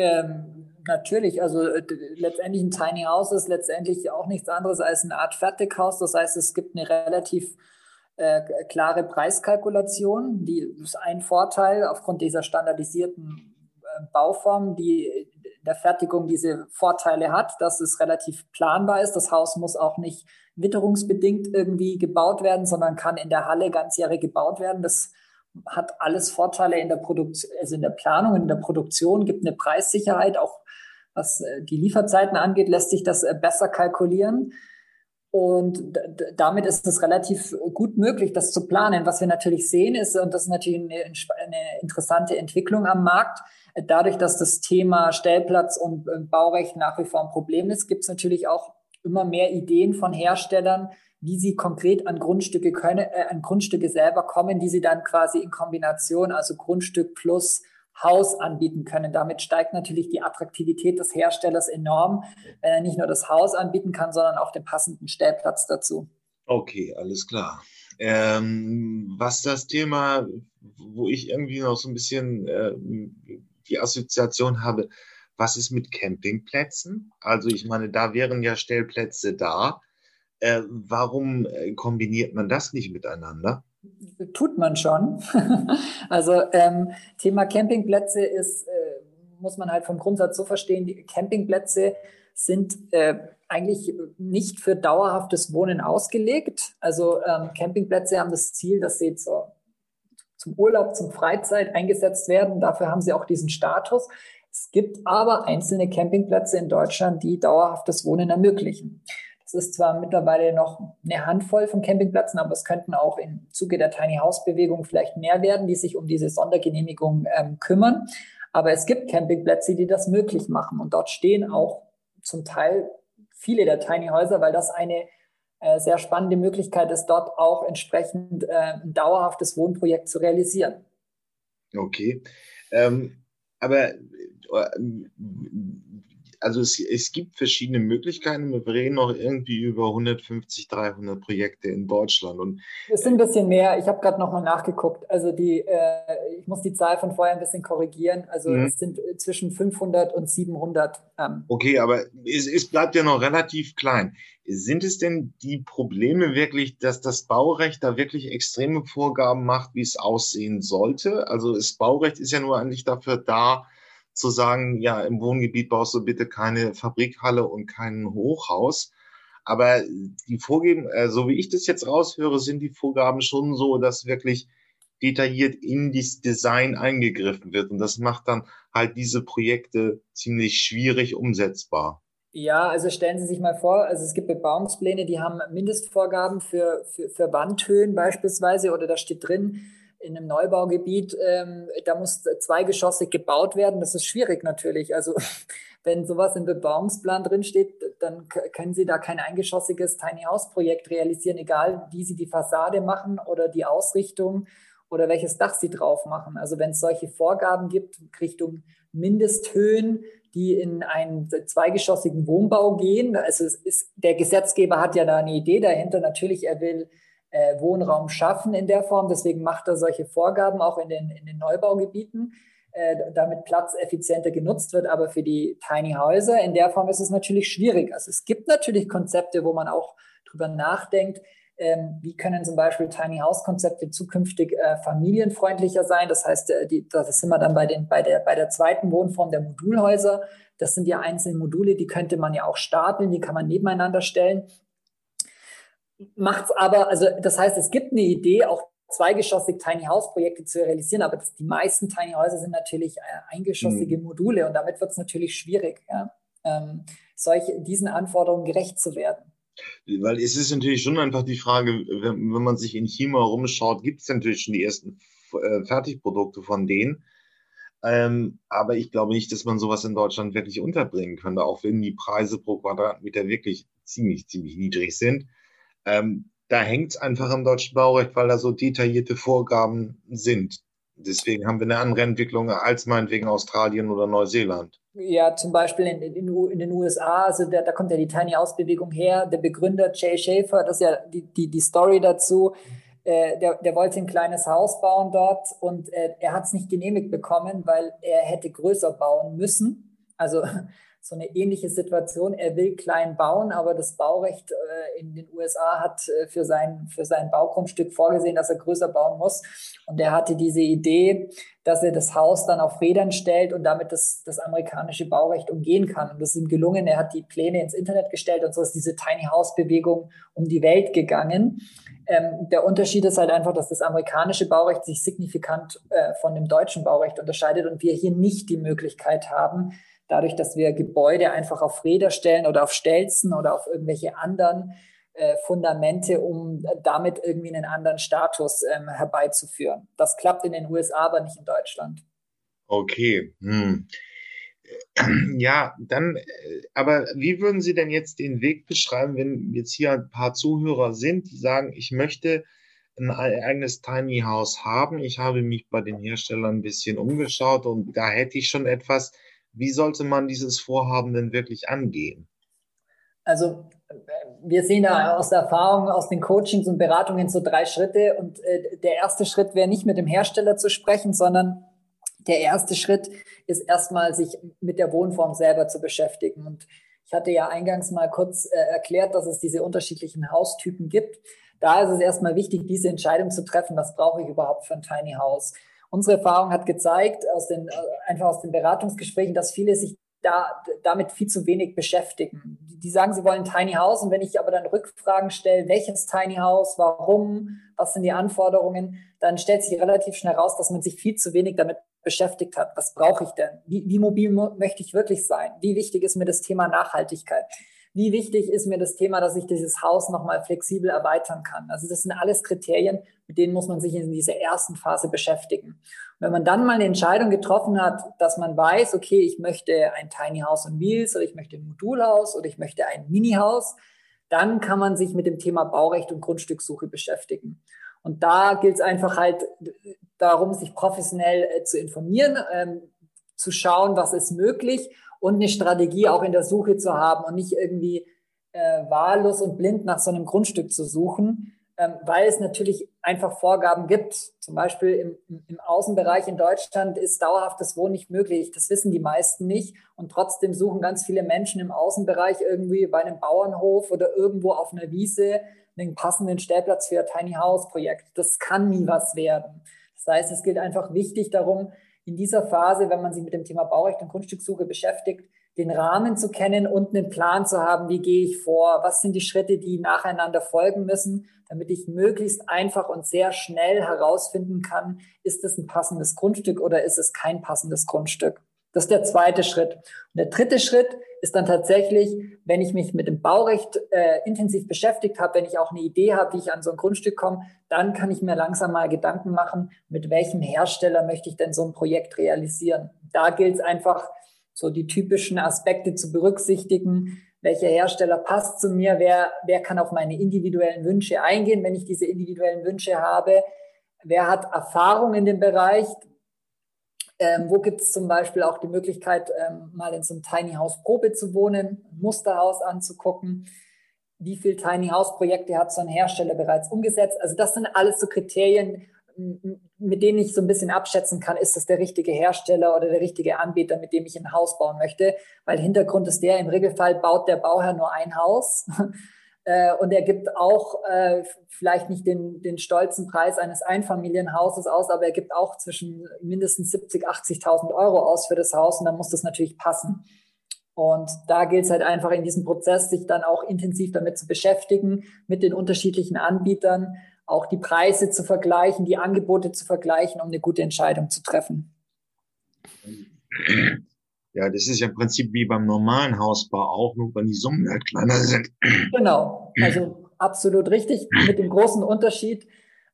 Ähm, natürlich, also äh, letztendlich ein Tiny House ist letztendlich auch nichts anderes als eine Art Fertighaus. Das heißt, es gibt eine relativ äh, klare Preiskalkulation. Die ist ein Vorteil aufgrund dieser standardisierten äh, Bauform, die in der Fertigung diese Vorteile hat, dass es relativ planbar ist. Das Haus muss auch nicht witterungsbedingt irgendwie gebaut werden, sondern kann in der Halle ganzjährig gebaut werden. Das hat alles Vorteile in der Produktion, also in der Planung, in der Produktion, gibt eine Preissicherheit, auch was äh, die Lieferzeiten angeht, lässt sich das äh, besser kalkulieren. Und damit ist es relativ gut möglich, das zu planen. Was wir natürlich sehen ist, und das ist natürlich eine, eine interessante Entwicklung am Markt, dadurch, dass das Thema Stellplatz und äh, Baurecht nach wie vor ein Problem ist, gibt es natürlich auch immer mehr Ideen von Herstellern, wie sie konkret an Grundstücke können, äh, an Grundstücke selber kommen, die sie dann quasi in Kombination, also Grundstück plus Haus anbieten können. Damit steigt natürlich die Attraktivität des Herstellers enorm, wenn er nicht nur das Haus anbieten kann, sondern auch den passenden Stellplatz dazu. Okay, alles klar. Ähm, was das Thema, wo ich irgendwie noch so ein bisschen äh, die Assoziation habe, was ist mit Campingplätzen? Also ich meine, da wären ja Stellplätze da. Äh, warum äh, kombiniert man das nicht miteinander? Tut man schon. [laughs] also ähm, Thema Campingplätze ist, äh, muss man halt vom Grundsatz so verstehen, die Campingplätze sind äh, eigentlich nicht für dauerhaftes Wohnen ausgelegt. Also ähm, Campingplätze haben das Ziel, dass sie zur, zum Urlaub, zum Freizeit eingesetzt werden. Dafür haben sie auch diesen Status. Es gibt aber einzelne Campingplätze in Deutschland, die dauerhaftes Wohnen ermöglichen. Es ist zwar mittlerweile noch eine Handvoll von Campingplätzen, aber es könnten auch im Zuge der Tiny House Bewegung vielleicht mehr werden, die sich um diese Sondergenehmigung ähm, kümmern. Aber es gibt Campingplätze, die das möglich machen. Und dort stehen auch zum Teil viele der Tiny Häuser, weil das eine äh, sehr spannende Möglichkeit ist, dort auch entsprechend äh, ein dauerhaftes Wohnprojekt zu realisieren. Okay. Ähm, aber äh, also es, es gibt verschiedene Möglichkeiten. Wir reden noch irgendwie über 150, 300 Projekte in Deutschland. Und es sind ein bisschen mehr. Ich habe gerade nochmal nachgeguckt. Also die, äh, ich muss die Zahl von vorher ein bisschen korrigieren. Also mhm. es sind zwischen 500 und 700. Ähm. Okay, aber es, es bleibt ja noch relativ klein. Sind es denn die Probleme wirklich, dass das Baurecht da wirklich extreme Vorgaben macht, wie es aussehen sollte? Also das Baurecht ist ja nur eigentlich dafür da, zu sagen, ja, im Wohngebiet baust du bitte keine Fabrikhalle und kein Hochhaus. Aber die Vorgaben, äh, so wie ich das jetzt raushöre, sind die Vorgaben schon so, dass wirklich detailliert in das Design eingegriffen wird. Und das macht dann halt diese Projekte ziemlich schwierig umsetzbar. Ja, also stellen Sie sich mal vor, also es gibt Bebauungspläne, die haben Mindestvorgaben für, für, für Wandhöhen beispielsweise oder da steht drin, in einem Neubaugebiet, ähm, da muss zweigeschossig gebaut werden. Das ist schwierig natürlich. Also [laughs] wenn sowas im Bebauungsplan drinsteht, dann können Sie da kein eingeschossiges Tiny House Projekt realisieren, egal wie Sie die Fassade machen oder die Ausrichtung oder welches Dach Sie drauf machen. Also wenn es solche Vorgaben gibt Richtung Mindesthöhen, die in einen zweigeschossigen Wohnbau gehen, also ist, der Gesetzgeber hat ja da eine Idee dahinter. Natürlich, er will äh, Wohnraum schaffen in der Form. Deswegen macht er solche Vorgaben auch in den, in den Neubaugebieten, äh, damit Platz effizienter genutzt wird. Aber für die Tiny Häuser in der Form ist es natürlich schwierig. Also es gibt natürlich Konzepte, wo man auch drüber nachdenkt, ähm, wie können zum Beispiel Tiny House Konzepte zukünftig äh, familienfreundlicher sein? Das heißt, äh, die, das sind wir dann bei, den, bei, der, bei der zweiten Wohnform der Modulhäuser. Das sind ja einzelne Module, die könnte man ja auch stapeln, die kann man nebeneinander stellen macht es aber, also das heißt, es gibt eine Idee, auch zweigeschossig Tiny House Projekte zu realisieren, aber das, die meisten Tiny Häuser sind natürlich äh, eingeschossige mhm. Module und damit wird es natürlich schwierig, ja, ähm, solche, diesen Anforderungen gerecht zu werden. Weil es ist natürlich schon einfach die Frage, wenn, wenn man sich in China rumschaut, gibt es natürlich schon die ersten äh, Fertigprodukte von denen. Ähm, aber ich glaube nicht, dass man sowas in Deutschland wirklich unterbringen könnte, auch wenn die Preise pro Quadratmeter wirklich ziemlich, ziemlich niedrig sind. Ähm, da hängt es einfach am deutschen Baurecht, weil da so detaillierte Vorgaben sind. Deswegen haben wir eine andere Entwicklung als meinetwegen Australien oder Neuseeland. Ja, zum Beispiel in, in, in den USA, also da, da kommt ja die Tiny House Bewegung her. Der Begründer Jay Schaefer, das ist ja die, die, die Story dazu. Äh, der, der wollte ein kleines Haus bauen dort und äh, er hat es nicht genehmigt bekommen, weil er hätte größer bauen müssen Also so eine ähnliche Situation. Er will klein bauen, aber das Baurecht äh, in den USA hat äh, für sein, für sein Baugrundstück vorgesehen, dass er größer bauen muss. Und er hatte diese Idee, dass er das Haus dann auf Rädern stellt und damit das, das amerikanische Baurecht umgehen kann. Und das ist ihm gelungen. Er hat die Pläne ins Internet gestellt und so ist diese Tiny House Bewegung um die Welt gegangen. Ähm, der Unterschied ist halt einfach, dass das amerikanische Baurecht sich signifikant äh, von dem deutschen Baurecht unterscheidet und wir hier nicht die Möglichkeit haben, dadurch, dass wir Gebäude einfach auf Räder stellen oder auf Stelzen oder auf irgendwelche anderen äh, Fundamente, um damit irgendwie einen anderen Status ähm, herbeizuführen. Das klappt in den USA, aber nicht in Deutschland. Okay. Hm. [clears throat] Ja, dann, äh, aber wie würden Sie denn jetzt den Weg beschreiben, wenn jetzt hier ein paar Zuhörer sind, die sagen, ich möchte ein eigenes Tiny House haben. Ich habe mich bei den Herstellern ein bisschen umgeschaut und da hätte ich schon etwas. Wie sollte man dieses Vorhaben denn wirklich angehen? Also wir sehen da aus der Erfahrung, aus den Coachings und Beratungen so drei Schritte. Und äh, der erste Schritt wäre nicht mit dem Hersteller zu sprechen, sondern der erste Schritt ist erstmal, sich mit der Wohnform selber zu beschäftigen. Und ich hatte ja eingangs mal kurz äh, erklärt, dass es diese unterschiedlichen Haustypen gibt. Da ist es erstmal wichtig, diese Entscheidung zu treffen, was brauche ich überhaupt für ein Tiny House. Unsere Erfahrung hat gezeigt, aus den, äh, einfach aus den Beratungsgesprächen, dass viele sich da, damit viel zu wenig beschäftigen. Die sagen, sie wollen Tiny House und wenn ich aber dann Rückfragen stelle, welches Tiny House, warum, was sind die Anforderungen, dann stellt sich relativ schnell raus, dass man sich viel zu wenig damit beschäftigt hat. Was brauche ich denn? Wie, wie mobil möchte ich wirklich sein? Wie wichtig ist mir das Thema Nachhaltigkeit? Wie wichtig ist mir das Thema, dass ich dieses Haus nochmal flexibel erweitern kann? Also das sind alles Kriterien, mit denen muss man sich in dieser ersten Phase beschäftigen. Und wenn man dann mal eine Entscheidung getroffen hat, dass man weiß, okay, ich möchte ein Tiny House on Wheels oder ich möchte ein Modulhaus oder ich möchte ein Mini-Haus, dann kann man sich mit dem Thema Baurecht und Grundstückssuche beschäftigen. Und da gilt es einfach halt darum, sich professionell äh, zu informieren, ähm, zu schauen, was ist möglich und eine Strategie auch in der Suche zu haben und nicht irgendwie äh, wahllos und blind nach so einem Grundstück zu suchen, ähm, weil es natürlich einfach Vorgaben gibt. Zum Beispiel im, im Außenbereich in Deutschland ist dauerhaftes Wohnen nicht möglich. Das wissen die meisten nicht. Und trotzdem suchen ganz viele Menschen im Außenbereich irgendwie bei einem Bauernhof oder irgendwo auf einer Wiese einen passenden Stellplatz für ein Tiny House Projekt. Das kann nie was werden. Das heißt, es gilt einfach wichtig darum, in dieser Phase, wenn man sich mit dem Thema Baurecht und Grundstückssuche beschäftigt, den Rahmen zu kennen und einen Plan zu haben, wie gehe ich vor, was sind die Schritte, die nacheinander folgen müssen, damit ich möglichst einfach und sehr schnell herausfinden kann, ist es ein passendes Grundstück oder ist es kein passendes Grundstück. Das ist der zweite Schritt. Und der dritte Schritt ist dann tatsächlich, wenn ich mich mit dem Baurecht äh, intensiv beschäftigt habe, wenn ich auch eine Idee habe, wie ich an so ein Grundstück komme, dann kann ich mir langsam mal Gedanken machen, mit welchem Hersteller möchte ich denn so ein Projekt realisieren. Da gilt es einfach, so die typischen Aspekte zu berücksichtigen. Welcher Hersteller passt zu mir? Wer, wer kann auf meine individuellen Wünsche eingehen, wenn ich diese individuellen Wünsche habe? Wer hat Erfahrung in dem Bereich? Ähm, wo gibt es zum Beispiel auch die Möglichkeit, ähm, mal in so einem Tiny House Probe zu wohnen, ein Musterhaus anzugucken? Wie viele Tiny House Projekte hat so ein Hersteller bereits umgesetzt? Also das sind alles so Kriterien, mit denen ich so ein bisschen abschätzen kann, ist das der richtige Hersteller oder der richtige Anbieter, mit dem ich ein Haus bauen möchte. Weil Hintergrund ist der, im Regelfall baut der Bauherr nur ein Haus. Äh, und er gibt auch äh, vielleicht nicht den, den stolzen Preis eines Einfamilienhauses aus, aber er gibt auch zwischen mindestens 70, 80.000 Euro aus für das Haus und dann muss das natürlich passen. Und da gilt es halt einfach in diesem Prozess, sich dann auch intensiv damit zu beschäftigen, mit den unterschiedlichen Anbietern, auch die Preise zu vergleichen, die Angebote zu vergleichen, um eine gute Entscheidung zu treffen. [laughs] Ja, das ist ja im Prinzip wie beim normalen Hausbau auch, nur wenn die Summen halt kleiner sind. Genau, also absolut richtig. Mit dem großen Unterschied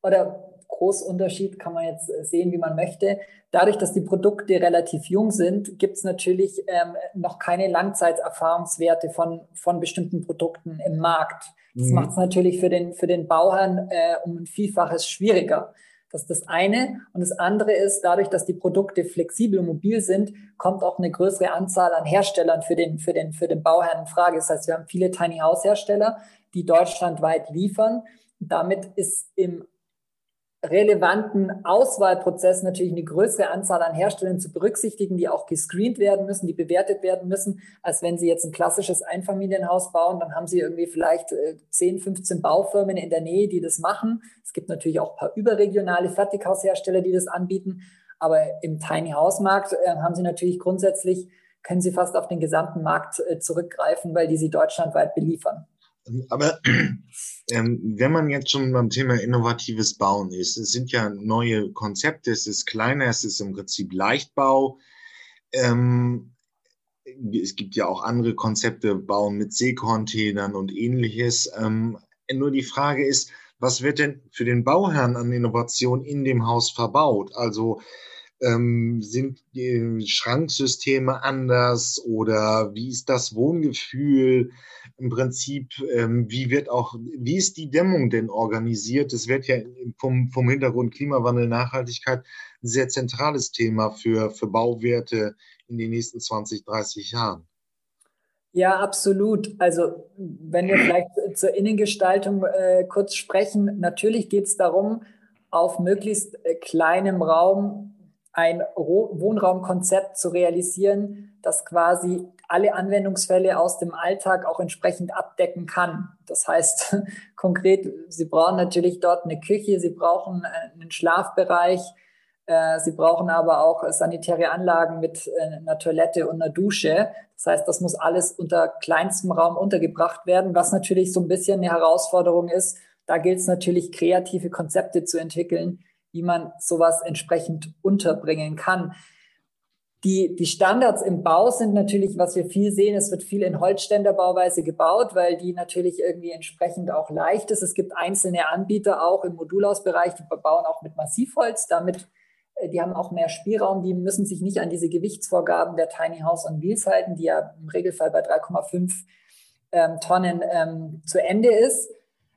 oder Großunterschied kann man jetzt sehen, wie man möchte. Dadurch, dass die Produkte relativ jung sind, gibt es natürlich ähm, noch keine Langzeiterfahrungswerte von, von bestimmten Produkten im Markt. Das mhm. macht es natürlich für den, für den Bauherrn äh, um ein Vielfaches schwieriger. Das ist das eine. Und das andere ist, dadurch, dass die Produkte flexibel und mobil sind, kommt auch eine größere Anzahl an Herstellern für den, für den, für den Bauherrn in Frage. Das heißt, wir haben viele Tiny House Hersteller, die deutschlandweit liefern. Damit ist im relevanten Auswahlprozess natürlich eine größere Anzahl an Herstellern zu berücksichtigen, die auch gescreent werden müssen, die bewertet werden müssen, als wenn Sie jetzt ein klassisches Einfamilienhaus bauen. Dann haben Sie irgendwie vielleicht 10, äh, 15 Baufirmen in der Nähe, die das machen. Es gibt natürlich auch ein paar überregionale Fertighaushersteller, die das anbieten. Aber im Tiny House Markt äh, haben Sie natürlich grundsätzlich, können Sie fast auf den gesamten Markt äh, zurückgreifen, weil die Sie deutschlandweit beliefern. Aber ähm, wenn man jetzt schon beim Thema innovatives Bauen ist, es sind ja neue Konzepte, es ist kleiner, es ist im Prinzip Leichtbau. Ähm, es gibt ja auch andere Konzepte, Bauen mit Seekontainern und ähnliches. Ähm, nur die Frage ist, was wird denn für den Bauherrn an Innovation in dem Haus verbaut? Also ähm, sind die Schranksysteme anders oder wie ist das Wohngefühl? Im Prinzip, ähm, wie wird auch, wie ist die Dämmung denn organisiert? Das wird ja vom, vom Hintergrund Klimawandel, Nachhaltigkeit ein sehr zentrales Thema für, für Bauwerte in den nächsten 20, 30 Jahren. Ja, absolut. Also wenn wir vielleicht zur Innengestaltung äh, kurz sprechen, natürlich geht es darum, auf möglichst äh, kleinem Raum ein Wohnraumkonzept zu realisieren, das quasi alle Anwendungsfälle aus dem Alltag auch entsprechend abdecken kann. Das heißt [laughs] konkret, Sie brauchen natürlich dort eine Küche, Sie brauchen einen Schlafbereich, äh, Sie brauchen aber auch sanitäre Anlagen mit äh, einer Toilette und einer Dusche. Das heißt, das muss alles unter kleinstem Raum untergebracht werden, was natürlich so ein bisschen eine Herausforderung ist. Da gilt es natürlich, kreative Konzepte zu entwickeln, wie man sowas entsprechend unterbringen kann. Die, die Standards im Bau sind natürlich, was wir viel sehen, es wird viel in Holzständerbauweise gebaut, weil die natürlich irgendwie entsprechend auch leicht ist. Es gibt einzelne Anbieter auch im Modulausbereich, die bauen auch mit Massivholz. Damit, äh, die haben auch mehr Spielraum, die müssen sich nicht an diese Gewichtsvorgaben der Tiny House on Wheels halten, die ja im Regelfall bei 3,5 ähm, Tonnen ähm, zu Ende ist.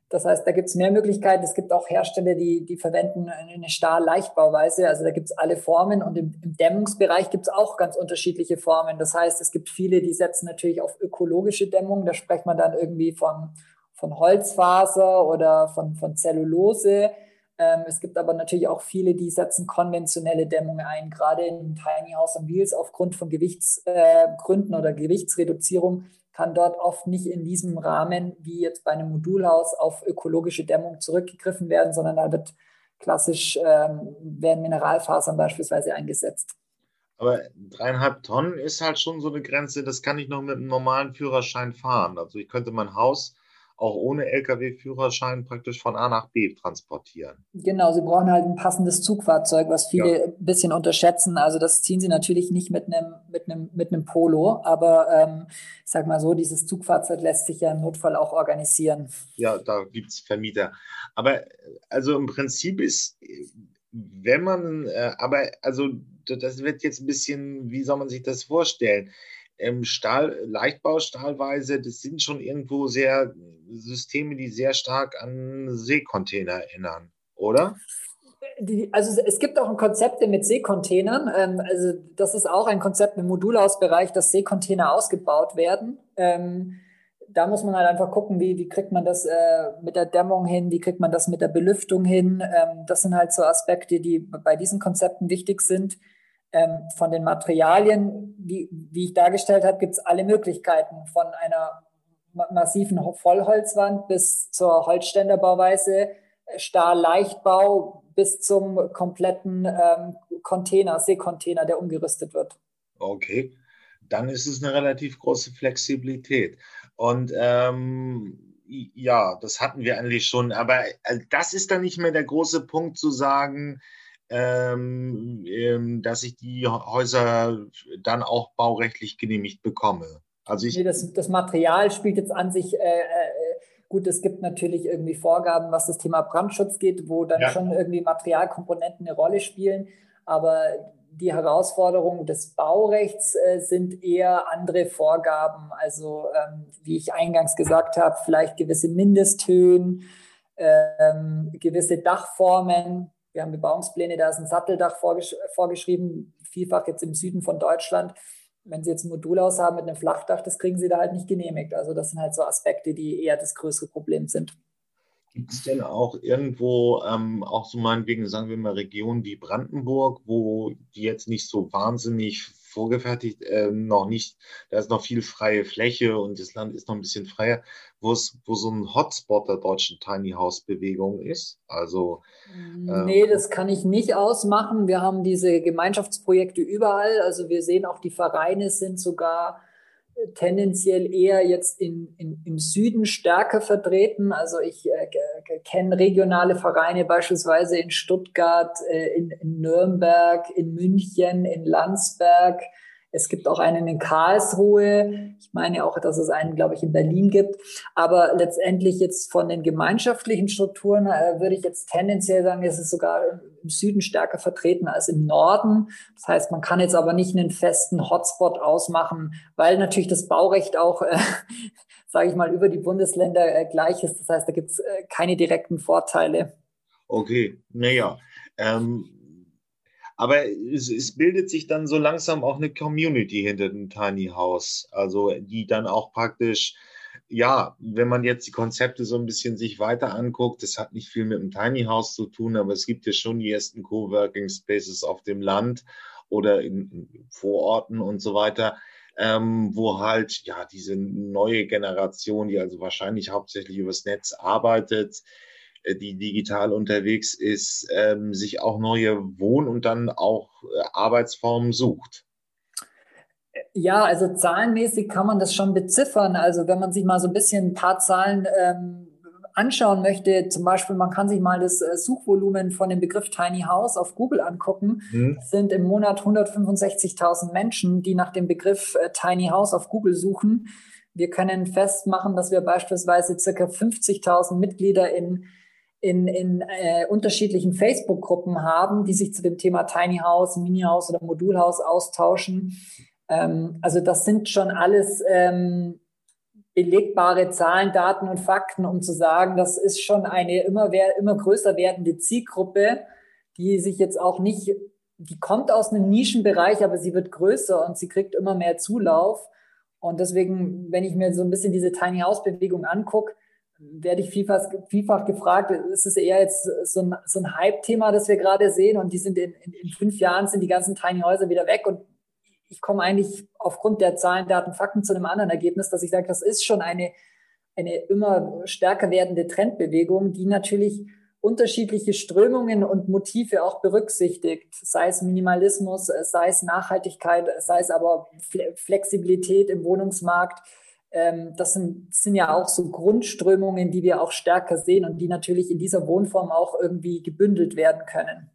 Das heißt, da gibt es mehr Möglichkeiten. Es gibt auch Hersteller, die, die verwenden eine Stahl-Leichtbauweise. Also da gibt es alle Formen und im, im Dämmungsbereich gibt es auch ganz unterschiedliche Formen. Das heißt, es gibt viele, die setzen natürlich auf ökologische Dämmung. Da spricht man dann irgendwie von, von Holzfaser oder von, von Zellulose. Ähm, es gibt aber natürlich auch viele, die setzen konventionelle Dämmung ein, gerade in Tiny House on Wheels aufgrund von Gewichtsgründen äh, oder Gewichtsreduzierung kann dort oft nicht in diesem Rahmen wie jetzt bei einem Modulhaus auf ökologische Dämmung zurückgegriffen werden, sondern da wird klassisch ähm, werden Mineralfasern beispielsweise eingesetzt. Aber dreieinhalb Tonnen ist halt schon so eine Grenze, das kann ich noch mit einem normalen Führerschein fahren. Also ich könnte mein Haus auch ohne Lkw-Führerschein praktisch von A nach B transportieren. Genau, Sie brauchen halt ein passendes Zugfahrzeug, was viele ja. ein bisschen unterschätzen. Also das ziehen Sie natürlich nicht mit einem, mit einem, mit einem Polo, aber ähm, ich sag mal so, dieses Zugfahrzeug lässt sich ja im Notfall auch organisieren. Ja, da gibt es Vermieter. Aber also im Prinzip ist, wenn man, äh, aber also das wird jetzt ein bisschen, wie soll man sich das vorstellen? Ähm, Stahl, Leichtbaustahlweise, das sind schon irgendwo sehr Systeme, die sehr stark an Seekontainer erinnern, oder? Die, also es gibt auch ein Konzept mit Seekontainern. Ähm, also das ist auch ein Konzept im Modulausbereich, dass Seekontainer ausgebaut werden. Ähm, da muss man halt einfach gucken, wie, wie kriegt man das äh, mit der Dämmung hin, wie kriegt man das mit der Belüftung hin. Ähm, das sind halt so Aspekte, die bei diesen Konzepten wichtig sind. Ähm, von den Materialien, wie, wie ich dargestellt habe, gibt es alle Möglichkeiten von einer massiven Vollholzwand bis zur Holzständerbauweise, äh, Stahl-Leichtbau bis zum kompletten ähm, Container, Seekontainer, der umgerüstet wird. Okay, dann ist es eine relativ große Flexibilität. Und ähm, ja, das hatten wir eigentlich schon, aber äh, das ist dann nicht mehr der große Punkt zu sagen, ähm, ähm, dass ich die Häuser dann auch baurechtlich genehmigt bekomme. Also ich nee, das, das Material spielt jetzt an sich, äh, äh, gut, es gibt natürlich irgendwie Vorgaben, was das Thema Brandschutz geht, wo dann ja. schon irgendwie Materialkomponenten eine Rolle spielen, aber die Herausforderungen des Baurechts äh, sind eher andere Vorgaben. Also ähm, wie ich eingangs gesagt habe, vielleicht gewisse Mindesthöhen, ähm, gewisse Dachformen, wir haben Bebauungspläne, da ist ein Satteldach vorgesch vorgeschrieben, vielfach jetzt im Süden von Deutschland. Wenn Sie jetzt ein Modulhaus haben mit einem Flachdach, das kriegen Sie da halt nicht genehmigt. Also das sind halt so Aspekte, die eher das größere Problem sind. Gibt es denn auch irgendwo, ähm, auch so meinetwegen, sagen wir mal, Regionen wie Brandenburg, wo die jetzt nicht so wahnsinnig vorgefertigt, äh, noch nicht, da ist noch viel freie Fläche und das Land ist noch ein bisschen freier, wo es, so ein Hotspot der deutschen Tiny House Bewegung ist. Also äh, nee, das kann ich nicht ausmachen. Wir haben diese Gemeinschaftsprojekte überall. Also wir sehen auch die Vereine sind sogar tendenziell eher jetzt in, in, im Süden stärker vertreten. Also ich äh, kenne regionale Vereine beispielsweise in Stuttgart, äh, in, in Nürnberg, in München, in Landsberg, es gibt auch einen in Karlsruhe. Ich meine auch, dass es einen, glaube ich, in Berlin gibt. Aber letztendlich jetzt von den gemeinschaftlichen Strukturen äh, würde ich jetzt tendenziell sagen, es ist sogar im Süden stärker vertreten als im Norden. Das heißt, man kann jetzt aber nicht einen festen Hotspot ausmachen, weil natürlich das Baurecht auch, äh, [laughs] sage ich mal, über die Bundesländer äh, gleich ist. Das heißt, da gibt es äh, keine direkten Vorteile. Okay, naja. Ähm aber es, es, bildet sich dann so langsam auch eine Community hinter dem Tiny House, also die dann auch praktisch, ja, wenn man jetzt die Konzepte so ein bisschen sich weiter anguckt, das hat nicht viel mit dem Tiny House zu tun, aber es gibt ja schon die ersten Coworking Spaces auf dem Land oder in, Vororten und so weiter. Ähm, wo halt ja diese neue Generation, die also wahrscheinlich hauptsächlich übers Netz arbeitet, die digital unterwegs ist, ähm, sich auch neue Wohn- und dann auch äh, Arbeitsformen sucht. Ja, also zahlenmäßig kann man das schon beziffern. Also wenn man sich mal so ein bisschen ein paar Zahlen ähm, anschauen möchte, zum Beispiel, man kann sich mal das äh, Suchvolumen von dem Begriff Tiny House auf Google angucken. Hm. Das sind im Monat 165.000 Menschen, die nach dem Begriff äh, Tiny House auf Google suchen. Wir können festmachen, dass wir beispielsweise circa 50.000 Mitglieder in in, in äh, unterschiedlichen Facebook-Gruppen haben, die sich zu dem Thema Tiny House, Mini House oder Modulhaus austauschen. Ähm, also das sind schon alles ähm, belegbare Zahlen, Daten und Fakten, um zu sagen, das ist schon eine immer, immer größer werdende Zielgruppe, die sich jetzt auch nicht, die kommt aus einem Nischenbereich, aber sie wird größer und sie kriegt immer mehr Zulauf. Und deswegen, wenn ich mir so ein bisschen diese Tiny House Bewegung angucke, werde ich vielfach, vielfach gefragt, ist es eher jetzt so ein, so ein Hype-Thema, das wir gerade sehen? Und die sind in, in, in, fünf Jahren sind die ganzen Tiny Häuser wieder weg und ich komme eigentlich aufgrund der Zahlen, Daten, Fakten zu einem anderen Ergebnis, dass ich sage, das ist schon eine, eine immer stärker werdende Trendbewegung, die natürlich unterschiedliche Strömungen und Motive auch berücksichtigt, sei es Minimalismus, sei es Nachhaltigkeit, sei es aber Flexibilität im Wohnungsmarkt das sind, sind ja auch so Grundströmungen, die wir auch stärker sehen und die natürlich in dieser Wohnform auch irgendwie gebündelt werden können.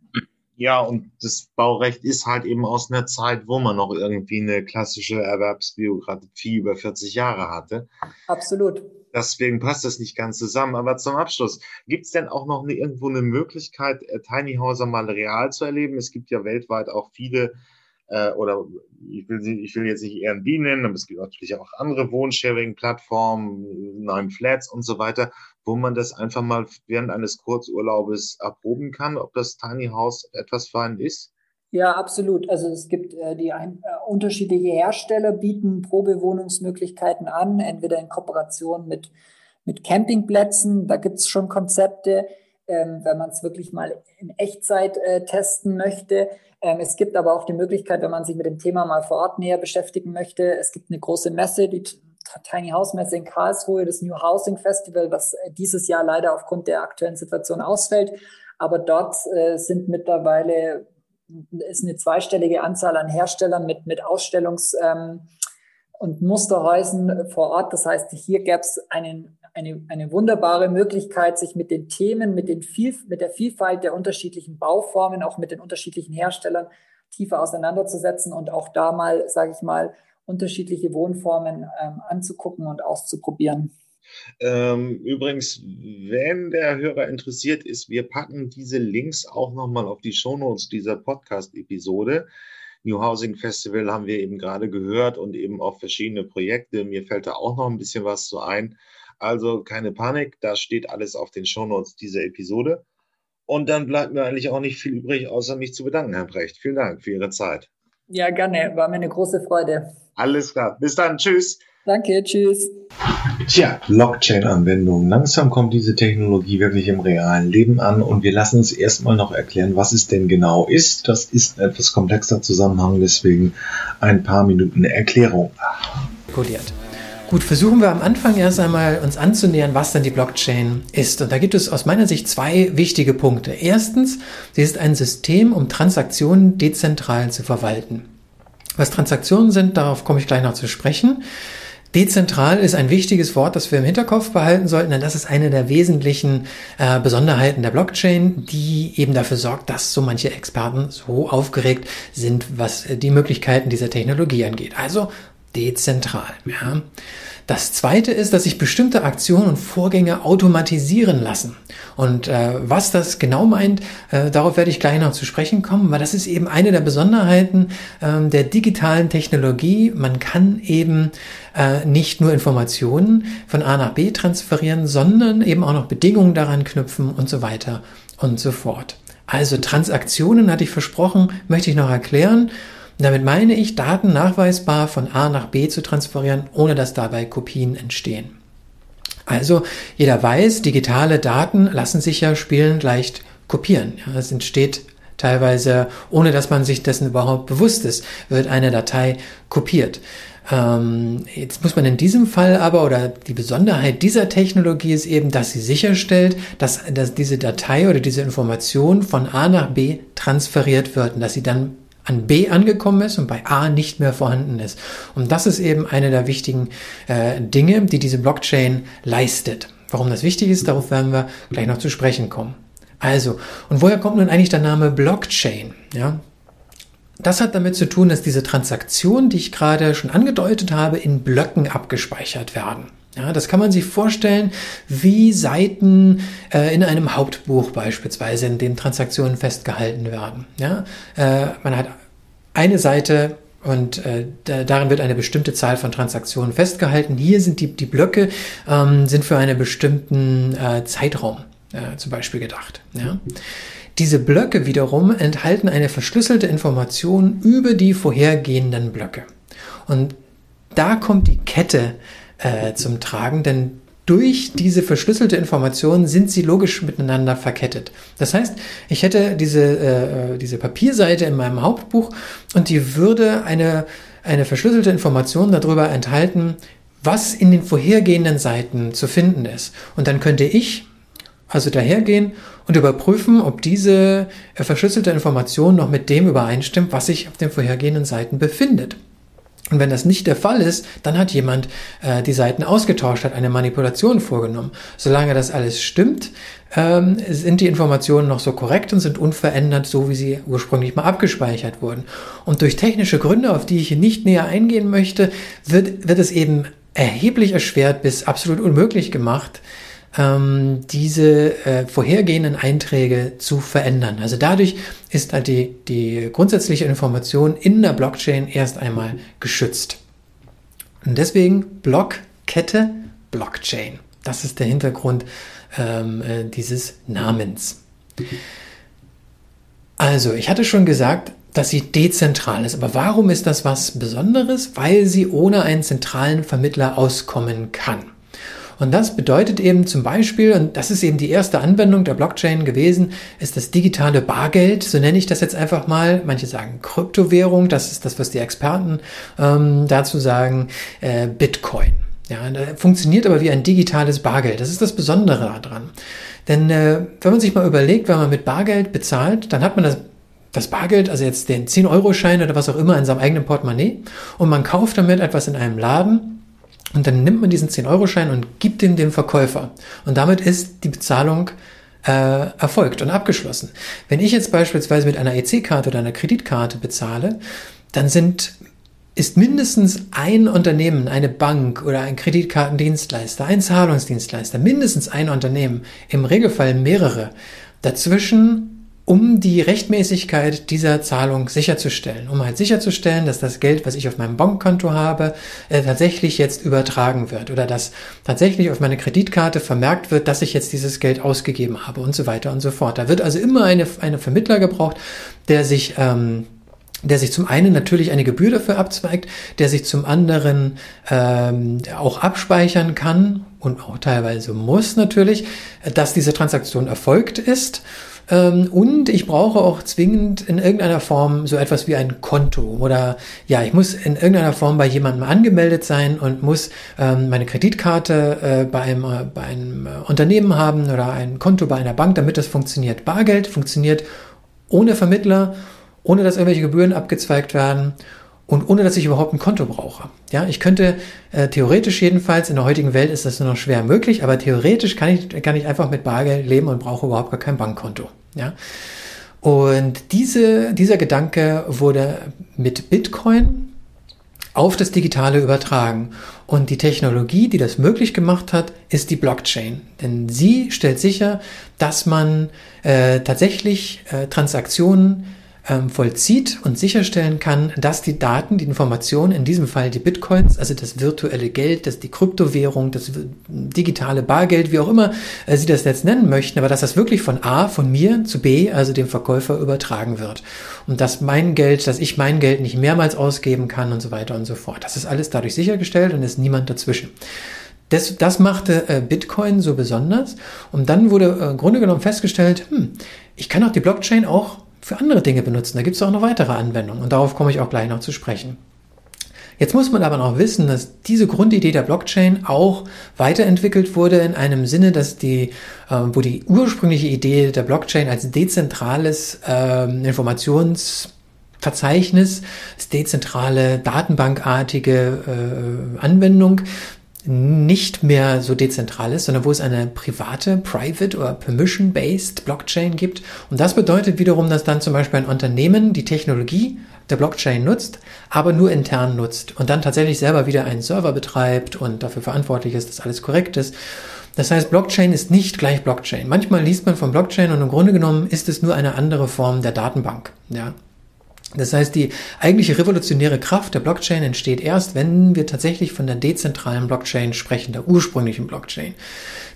Ja, und das Baurecht ist halt eben aus einer Zeit, wo man noch irgendwie eine klassische Erwerbsbiografie über 40 Jahre hatte. Absolut. Deswegen passt das nicht ganz zusammen. Aber zum Abschluss, gibt es denn auch noch eine, irgendwo eine Möglichkeit, äh, Tiny Houser mal real zu erleben? Es gibt ja weltweit auch viele äh, oder ich will, ich will jetzt nicht Airbnb nennen, aber es gibt natürlich auch andere Wohnsharing-Plattformen, Nine Flats und so weiter, wo man das einfach mal während eines Kurzurlaubes erproben kann, ob das Tiny House etwas für einen ist. Ja, absolut. Also es gibt äh, die ein, äh, unterschiedliche Hersteller bieten Probewohnungsmöglichkeiten an, entweder in Kooperation mit, mit Campingplätzen, da gibt es schon Konzepte, ähm, wenn man es wirklich mal in Echtzeit äh, testen möchte. Ähm, es gibt aber auch die Möglichkeit, wenn man sich mit dem Thema mal vor Ort näher beschäftigen möchte. Es gibt eine große Messe, die Tiny House Messe in Karlsruhe, das New Housing Festival, was äh, dieses Jahr leider aufgrund der aktuellen Situation ausfällt. Aber dort äh, sind mittlerweile ist eine zweistellige Anzahl an Herstellern mit, mit Ausstellungs- ähm, und Musterhäusern vor Ort. Das heißt, hier gäbe es einen eine, eine wunderbare Möglichkeit, sich mit den Themen, mit, den viel, mit der Vielfalt der unterschiedlichen Bauformen, auch mit den unterschiedlichen Herstellern tiefer auseinanderzusetzen und auch da mal, sage ich mal, unterschiedliche Wohnformen ähm, anzugucken und auszuprobieren. Ähm, übrigens, wenn der Hörer interessiert ist, wir packen diese Links auch nochmal auf die Shownotes dieser Podcast-Episode. New Housing Festival haben wir eben gerade gehört und eben auch verschiedene Projekte. Mir fällt da auch noch ein bisschen was zu ein. Also keine Panik, da steht alles auf den Shownotes dieser Episode. Und dann bleibt mir eigentlich auch nicht viel übrig, außer mich zu bedanken, Herr Brecht. Vielen Dank für Ihre Zeit. Ja, gerne. War mir eine große Freude. Alles klar. Bis dann. Tschüss. Danke. Tschüss. Tja, Blockchain-Anwendung. Langsam kommt diese Technologie wirklich im realen Leben an und wir lassen uns erstmal noch erklären, was es denn genau ist. Das ist ein etwas komplexer Zusammenhang, deswegen ein paar Minuten Erklärung. Kodiert. Gut, versuchen wir am Anfang erst einmal uns anzunähern, was denn die Blockchain ist. Und da gibt es aus meiner Sicht zwei wichtige Punkte. Erstens, sie ist ein System, um Transaktionen dezentral zu verwalten. Was Transaktionen sind, darauf komme ich gleich noch zu sprechen. Dezentral ist ein wichtiges Wort, das wir im Hinterkopf behalten sollten, denn das ist eine der wesentlichen äh, Besonderheiten der Blockchain, die eben dafür sorgt, dass so manche Experten so aufgeregt sind, was die Möglichkeiten dieser Technologie angeht. Also dezentral. Ja. Das zweite ist, dass sich bestimmte Aktionen und Vorgänge automatisieren lassen. Und äh, was das genau meint, äh, darauf werde ich gleich noch zu sprechen kommen, weil das ist eben eine der Besonderheiten äh, der digitalen Technologie. Man kann eben äh, nicht nur Informationen von A nach B transferieren, sondern eben auch noch Bedingungen daran knüpfen und so weiter und so fort. Also Transaktionen hatte ich versprochen, möchte ich noch erklären. Damit meine ich, Daten nachweisbar von A nach B zu transferieren, ohne dass dabei Kopien entstehen. Also jeder weiß, digitale Daten lassen sich ja spielend leicht kopieren. Ja, es entsteht teilweise, ohne dass man sich dessen überhaupt bewusst ist, wird eine Datei kopiert. Ähm, jetzt muss man in diesem Fall aber, oder die Besonderheit dieser Technologie ist eben, dass sie sicherstellt, dass, dass diese Datei oder diese Information von A nach B transferiert wird und dass sie dann an B angekommen ist und bei A nicht mehr vorhanden ist. Und das ist eben eine der wichtigen äh, Dinge, die diese Blockchain leistet. Warum das wichtig ist, darauf werden wir gleich noch zu sprechen kommen. Also, und woher kommt nun eigentlich der Name Blockchain? Ja, das hat damit zu tun, dass diese Transaktionen, die ich gerade schon angedeutet habe, in Blöcken abgespeichert werden. Ja, das kann man sich vorstellen wie Seiten äh, in einem Hauptbuch beispielsweise, in dem Transaktionen festgehalten werden. Ja, äh, man hat eine Seite und äh, darin wird eine bestimmte Zahl von Transaktionen festgehalten. Hier sind die, die Blöcke ähm, sind für einen bestimmten äh, Zeitraum äh, zum Beispiel gedacht. Ja. Diese Blöcke wiederum enthalten eine verschlüsselte Information über die vorhergehenden Blöcke. Und da kommt die Kette äh, zum Tragen, denn durch diese verschlüsselte Information sind sie logisch miteinander verkettet. Das heißt, ich hätte diese, äh, diese Papierseite in meinem Hauptbuch und die würde eine, eine verschlüsselte Information darüber enthalten, was in den vorhergehenden Seiten zu finden ist. Und dann könnte ich also dahergehen und überprüfen, ob diese äh, verschlüsselte Information noch mit dem übereinstimmt, was sich auf den vorhergehenden Seiten befindet. Und wenn das nicht der Fall ist, dann hat jemand äh, die Seiten ausgetauscht, hat eine Manipulation vorgenommen. Solange das alles stimmt, ähm, sind die Informationen noch so korrekt und sind unverändert, so wie sie ursprünglich mal abgespeichert wurden. Und durch technische Gründe, auf die ich hier nicht näher eingehen möchte, wird, wird es eben erheblich erschwert bis absolut unmöglich gemacht, ähm, diese äh, vorhergehenden Einträge zu verändern. Also dadurch ist halt die, die grundsätzliche Information in der Blockchain erst einmal geschützt. Und deswegen Blockkette Blockchain. Das ist der Hintergrund ähm, äh, dieses Namens. Also, ich hatte schon gesagt, dass sie dezentral ist. Aber warum ist das was Besonderes? Weil sie ohne einen zentralen Vermittler auskommen kann. Und das bedeutet eben zum Beispiel, und das ist eben die erste Anwendung der Blockchain gewesen, ist das digitale Bargeld. So nenne ich das jetzt einfach mal. Manche sagen Kryptowährung, das ist das, was die Experten ähm, dazu sagen, äh, Bitcoin. Ja, funktioniert aber wie ein digitales Bargeld. Das ist das Besondere daran. Denn äh, wenn man sich mal überlegt, wenn man mit Bargeld bezahlt, dann hat man das das Bargeld, also jetzt den 10-Euro-Schein oder was auch immer in seinem eigenen Portemonnaie und man kauft damit etwas in einem Laden und dann nimmt man diesen 10-Euro-Schein und gibt ihn dem Verkäufer. Und damit ist die Bezahlung äh, erfolgt und abgeschlossen. Wenn ich jetzt beispielsweise mit einer EC-Karte oder einer Kreditkarte bezahle, dann sind ist mindestens ein Unternehmen, eine Bank oder ein Kreditkartendienstleister, ein Zahlungsdienstleister, mindestens ein Unternehmen, im Regelfall mehrere, dazwischen um die Rechtmäßigkeit dieser Zahlung sicherzustellen, um halt sicherzustellen, dass das Geld, was ich auf meinem Bankkonto habe, äh, tatsächlich jetzt übertragen wird oder dass tatsächlich auf meine Kreditkarte vermerkt wird, dass ich jetzt dieses Geld ausgegeben habe und so weiter und so fort. Da wird also immer eine, eine Vermittler gebraucht, der sich ähm, der sich zum einen natürlich eine Gebühr dafür abzweigt, der sich zum anderen ähm, auch abspeichern kann und auch teilweise muss natürlich, dass diese Transaktion erfolgt ist. Ähm, und ich brauche auch zwingend in irgendeiner Form so etwas wie ein Konto oder ja, ich muss in irgendeiner Form bei jemandem angemeldet sein und muss ähm, meine Kreditkarte äh, bei, einem, äh, bei einem äh, Unternehmen haben oder ein Konto bei einer Bank, damit das funktioniert. Bargeld funktioniert ohne Vermittler ohne dass irgendwelche Gebühren abgezweigt werden und ohne dass ich überhaupt ein Konto brauche. Ja, ich könnte äh, theoretisch jedenfalls, in der heutigen Welt ist das nur noch schwer möglich, aber theoretisch kann ich, kann ich einfach mit Bargeld leben und brauche überhaupt gar kein Bankkonto. Ja. Und diese, dieser Gedanke wurde mit Bitcoin auf das Digitale übertragen. Und die Technologie, die das möglich gemacht hat, ist die Blockchain. Denn sie stellt sicher, dass man äh, tatsächlich äh, Transaktionen ähm, vollzieht und sicherstellen kann, dass die Daten, die Informationen, in diesem Fall die Bitcoins, also das virtuelle Geld, das die Kryptowährung, das digitale Bargeld, wie auch immer äh, Sie das jetzt nennen möchten, aber dass das wirklich von A, von mir zu B, also dem Verkäufer übertragen wird. Und dass mein Geld, dass ich mein Geld nicht mehrmals ausgeben kann und so weiter und so fort. Das ist alles dadurch sichergestellt und ist niemand dazwischen. Das, das machte äh, Bitcoin so besonders. Und dann wurde äh, im Grunde genommen festgestellt, hm, ich kann auch die Blockchain auch für andere Dinge benutzen. Da gibt es auch noch weitere Anwendungen und darauf komme ich auch gleich noch zu sprechen. Jetzt muss man aber noch wissen, dass diese Grundidee der Blockchain auch weiterentwickelt wurde in einem Sinne, dass die, äh, wo die ursprüngliche Idee der Blockchain als dezentrales äh, Informationsverzeichnis, als dezentrale Datenbankartige äh, Anwendung nicht mehr so dezentral ist, sondern wo es eine private, private oder permission-based Blockchain gibt. Und das bedeutet wiederum, dass dann zum Beispiel ein Unternehmen die Technologie der Blockchain nutzt, aber nur intern nutzt und dann tatsächlich selber wieder einen Server betreibt und dafür verantwortlich ist, dass alles korrekt ist. Das heißt, Blockchain ist nicht gleich Blockchain. Manchmal liest man von Blockchain und im Grunde genommen ist es nur eine andere Form der Datenbank. Ja, das heißt, die eigentliche revolutionäre Kraft der Blockchain entsteht erst, wenn wir tatsächlich von der dezentralen Blockchain sprechen, der ursprünglichen Blockchain.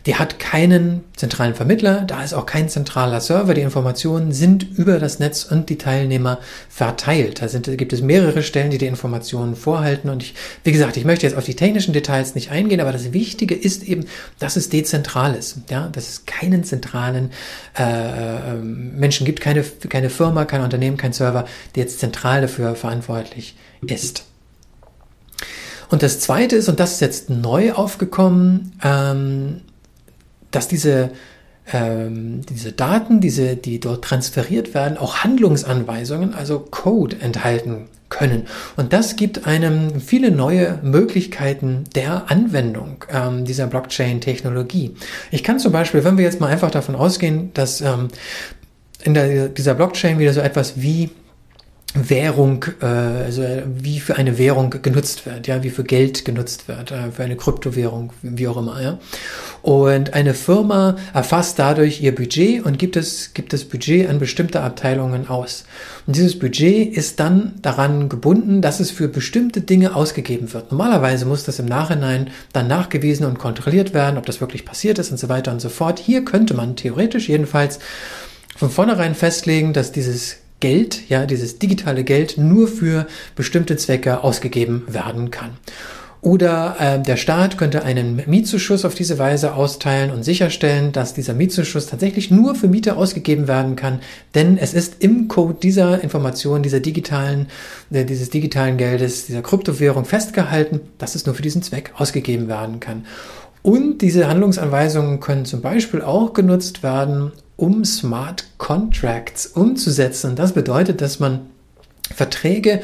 Die hat keinen zentralen Vermittler, da ist auch kein zentraler Server. Die Informationen sind über das Netz und die Teilnehmer verteilt. Da, sind, da gibt es mehrere Stellen, die die Informationen vorhalten. Und ich, wie gesagt, ich möchte jetzt auf die technischen Details nicht eingehen, aber das Wichtige ist eben, dass es dezentral ist. Ja, dass es keinen zentralen äh, äh Menschen gibt, keine, keine Firma, kein Unternehmen, kein Server, der jetzt zentral dafür verantwortlich ist. Und das Zweite ist, und das ist jetzt neu aufgekommen, ähm, dass diese, ähm, diese Daten, diese, die dort transferiert werden, auch Handlungsanweisungen, also Code enthalten können. Und das gibt einem viele neue Möglichkeiten der Anwendung ähm, dieser Blockchain-Technologie. Ich kann zum Beispiel, wenn wir jetzt mal einfach davon ausgehen, dass ähm, in der, dieser Blockchain wieder so etwas wie Währung, äh, also wie für eine Währung genutzt wird, ja, wie für Geld genutzt wird, äh, für eine Kryptowährung, wie auch immer, ja. Und eine Firma erfasst dadurch ihr Budget und gibt es, gibt das Budget an bestimmte Abteilungen aus. Und dieses Budget ist dann daran gebunden, dass es für bestimmte Dinge ausgegeben wird. Normalerweise muss das im Nachhinein dann nachgewiesen und kontrolliert werden, ob das wirklich passiert ist und so weiter und so fort. Hier könnte man theoretisch jedenfalls von vornherein festlegen, dass dieses Geld, ja, dieses digitale Geld nur für bestimmte Zwecke ausgegeben werden kann. Oder äh, der Staat könnte einen Mietzuschuss auf diese Weise austeilen und sicherstellen, dass dieser Mietzuschuss tatsächlich nur für Miete ausgegeben werden kann, denn es ist im Code dieser Information, dieser digitalen, äh, dieses digitalen Geldes, dieser Kryptowährung festgehalten, dass es nur für diesen Zweck ausgegeben werden kann. Und diese Handlungsanweisungen können zum Beispiel auch genutzt werden, um Smart Contracts umzusetzen. Und das bedeutet, dass man Verträge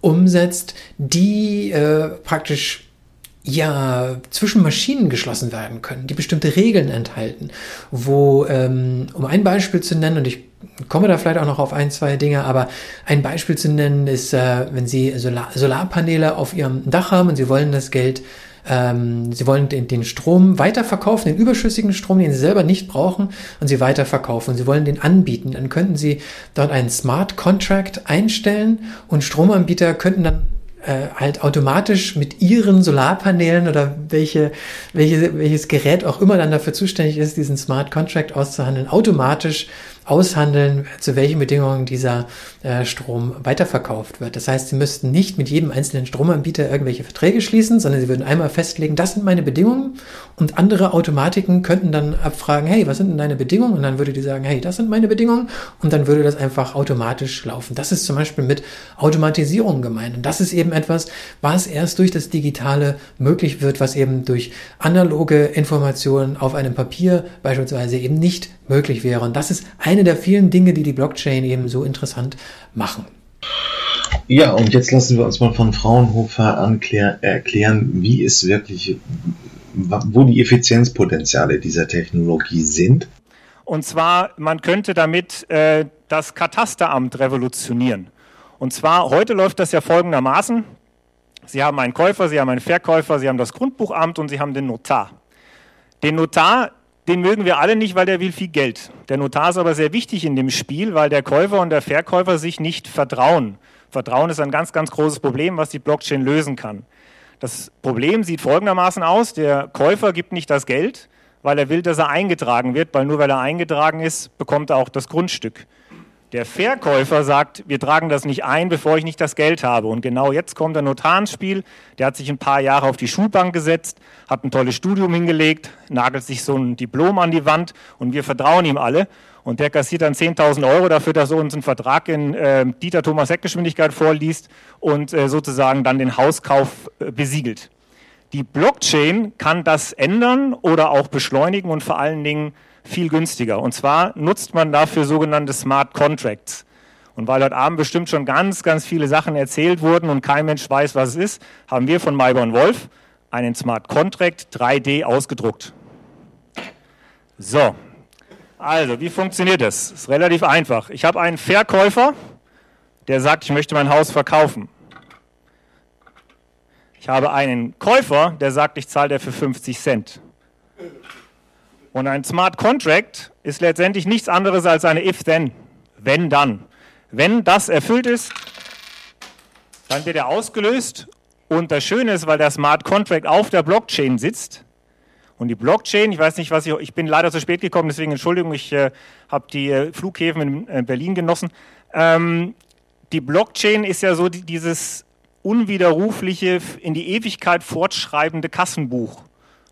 umsetzt, die äh, praktisch ja zwischen Maschinen geschlossen werden können, die bestimmte Regeln enthalten, wo, ähm, um ein Beispiel zu nennen, und ich komme da vielleicht auch noch auf ein, zwei Dinge, aber ein Beispiel zu nennen ist, äh, wenn Sie Solar Solarpaneele auf Ihrem Dach haben und Sie wollen das Geld ähm, sie wollen den, den Strom weiterverkaufen, den überschüssigen Strom, den sie selber nicht brauchen, und sie weiterverkaufen. Sie wollen den anbieten. Dann könnten sie dort einen Smart Contract einstellen und Stromanbieter könnten dann äh, halt automatisch mit ihren Solarpanelen oder welche, welche, welches Gerät auch immer dann dafür zuständig ist, diesen Smart Contract auszuhandeln, automatisch aushandeln, zu welchen Bedingungen dieser äh, Strom weiterverkauft wird. Das heißt, sie müssten nicht mit jedem einzelnen Stromanbieter irgendwelche Verträge schließen, sondern sie würden einmal festlegen, das sind meine Bedingungen und andere Automatiken könnten dann abfragen, hey, was sind denn deine Bedingungen? Und dann würde die sagen, hey, das sind meine Bedingungen und dann würde das einfach automatisch laufen. Das ist zum Beispiel mit Automatisierung gemeint und das ist eben etwas, was erst durch das Digitale möglich wird, was eben durch analoge Informationen auf einem Papier beispielsweise eben nicht möglich wäre. Und das ist eine der vielen Dinge, die die Blockchain eben so interessant machen. Ja, und jetzt lassen wir uns mal von Fraunhofer erklären, wie es wirklich, wo die Effizienzpotenziale dieser Technologie sind. Und zwar, man könnte damit äh, das Katasteramt revolutionieren. Und zwar, heute läuft das ja folgendermaßen. Sie haben einen Käufer, Sie haben einen Verkäufer, Sie haben das Grundbuchamt und Sie haben den Notar. Den Notar, den mögen wir alle nicht, weil der will viel Geld. Der Notar ist aber sehr wichtig in dem Spiel, weil der Käufer und der Verkäufer sich nicht vertrauen. Vertrauen ist ein ganz, ganz großes Problem, was die Blockchain lösen kann. Das Problem sieht folgendermaßen aus. Der Käufer gibt nicht das Geld, weil er will, dass er eingetragen wird, weil nur weil er eingetragen ist, bekommt er auch das Grundstück. Der Verkäufer sagt, wir tragen das nicht ein, bevor ich nicht das Geld habe. Und genau jetzt kommt der Notar ins Spiel. Der hat sich ein paar Jahre auf die Schulbank gesetzt, hat ein tolles Studium hingelegt, nagelt sich so ein Diplom an die Wand und wir vertrauen ihm alle. Und der kassiert dann 10.000 Euro dafür, dass er uns einen Vertrag in äh, Dieter Thomas Heck Geschwindigkeit vorliest und äh, sozusagen dann den Hauskauf äh, besiegelt. Die Blockchain kann das ändern oder auch beschleunigen und vor allen Dingen viel günstiger. Und zwar nutzt man dafür sogenannte Smart Contracts. Und weil heute Abend bestimmt schon ganz, ganz viele Sachen erzählt wurden und kein Mensch weiß, was es ist, haben wir von Mayborn Wolf einen Smart Contract 3D ausgedruckt. So, also wie funktioniert? Das ist relativ einfach. Ich habe einen Verkäufer, der sagt, ich möchte mein Haus verkaufen. Ich habe einen Käufer, der sagt, ich zahle dafür 50 Cent. Und ein Smart Contract ist letztendlich nichts anderes als eine If-Then, wenn dann. Wenn das erfüllt ist, dann wird er ausgelöst. Und das Schöne ist, weil der Smart Contract auf der Blockchain sitzt, und die Blockchain, ich weiß nicht, was ich, ich bin leider zu spät gekommen, deswegen Entschuldigung, ich äh, habe die äh, Flughäfen in äh, Berlin genossen. Ähm, die Blockchain ist ja so die, dieses unwiderrufliche, in die Ewigkeit fortschreibende Kassenbuch,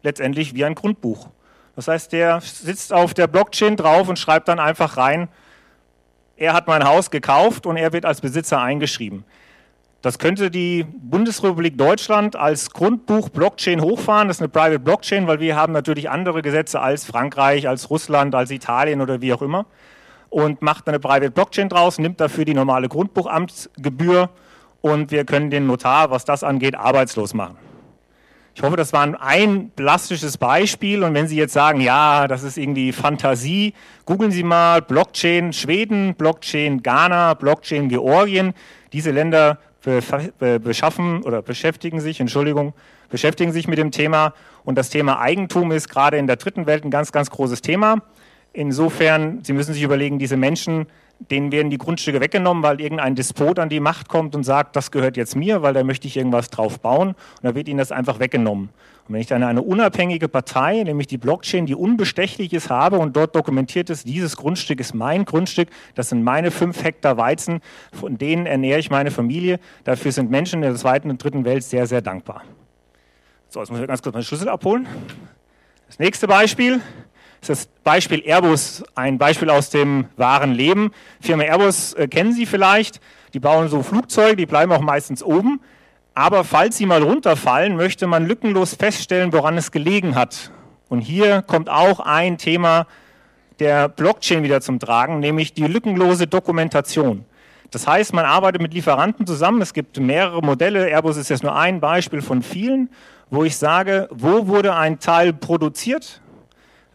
letztendlich wie ein Grundbuch. Das heißt, der sitzt auf der Blockchain drauf und schreibt dann einfach rein, er hat mein Haus gekauft und er wird als Besitzer eingeschrieben. Das könnte die Bundesrepublik Deutschland als Grundbuch Blockchain hochfahren. Das ist eine Private Blockchain, weil wir haben natürlich andere Gesetze als Frankreich, als Russland, als Italien oder wie auch immer. Und macht eine Private Blockchain draus, nimmt dafür die normale Grundbuchamtsgebühr und wir können den Notar, was das angeht, arbeitslos machen. Ich hoffe, das war ein plastisches Beispiel. Und wenn Sie jetzt sagen, ja, das ist irgendwie Fantasie, googeln Sie mal Blockchain Schweden, Blockchain Ghana, Blockchain Georgien. Diese Länder beschaffen oder beschäftigen sich, Entschuldigung, beschäftigen sich mit dem Thema. Und das Thema Eigentum ist gerade in der dritten Welt ein ganz, ganz großes Thema. Insofern, Sie müssen sich überlegen, diese Menschen denen werden die Grundstücke weggenommen, weil irgendein Despot an die Macht kommt und sagt, das gehört jetzt mir, weil da möchte ich irgendwas drauf bauen. Und da wird ihnen das einfach weggenommen. Und wenn ich dann eine unabhängige Partei, nämlich die Blockchain, die unbestechlich ist, habe und dort dokumentiert ist, dieses Grundstück ist mein Grundstück, das sind meine fünf Hektar Weizen, von denen ernähre ich meine Familie. Dafür sind Menschen in der zweiten und dritten Welt sehr, sehr dankbar. So, jetzt muss ich ganz kurz meinen Schlüssel abholen. Das nächste Beispiel ist das Beispiel Airbus, ein Beispiel aus dem wahren Leben. Firma Airbus äh, kennen Sie vielleicht. Die bauen so Flugzeuge, die bleiben auch meistens oben. Aber falls sie mal runterfallen, möchte man lückenlos feststellen, woran es gelegen hat. Und hier kommt auch ein Thema der Blockchain wieder zum Tragen, nämlich die lückenlose Dokumentation. Das heißt, man arbeitet mit Lieferanten zusammen. Es gibt mehrere Modelle. Airbus ist jetzt nur ein Beispiel von vielen, wo ich sage, wo wurde ein Teil produziert?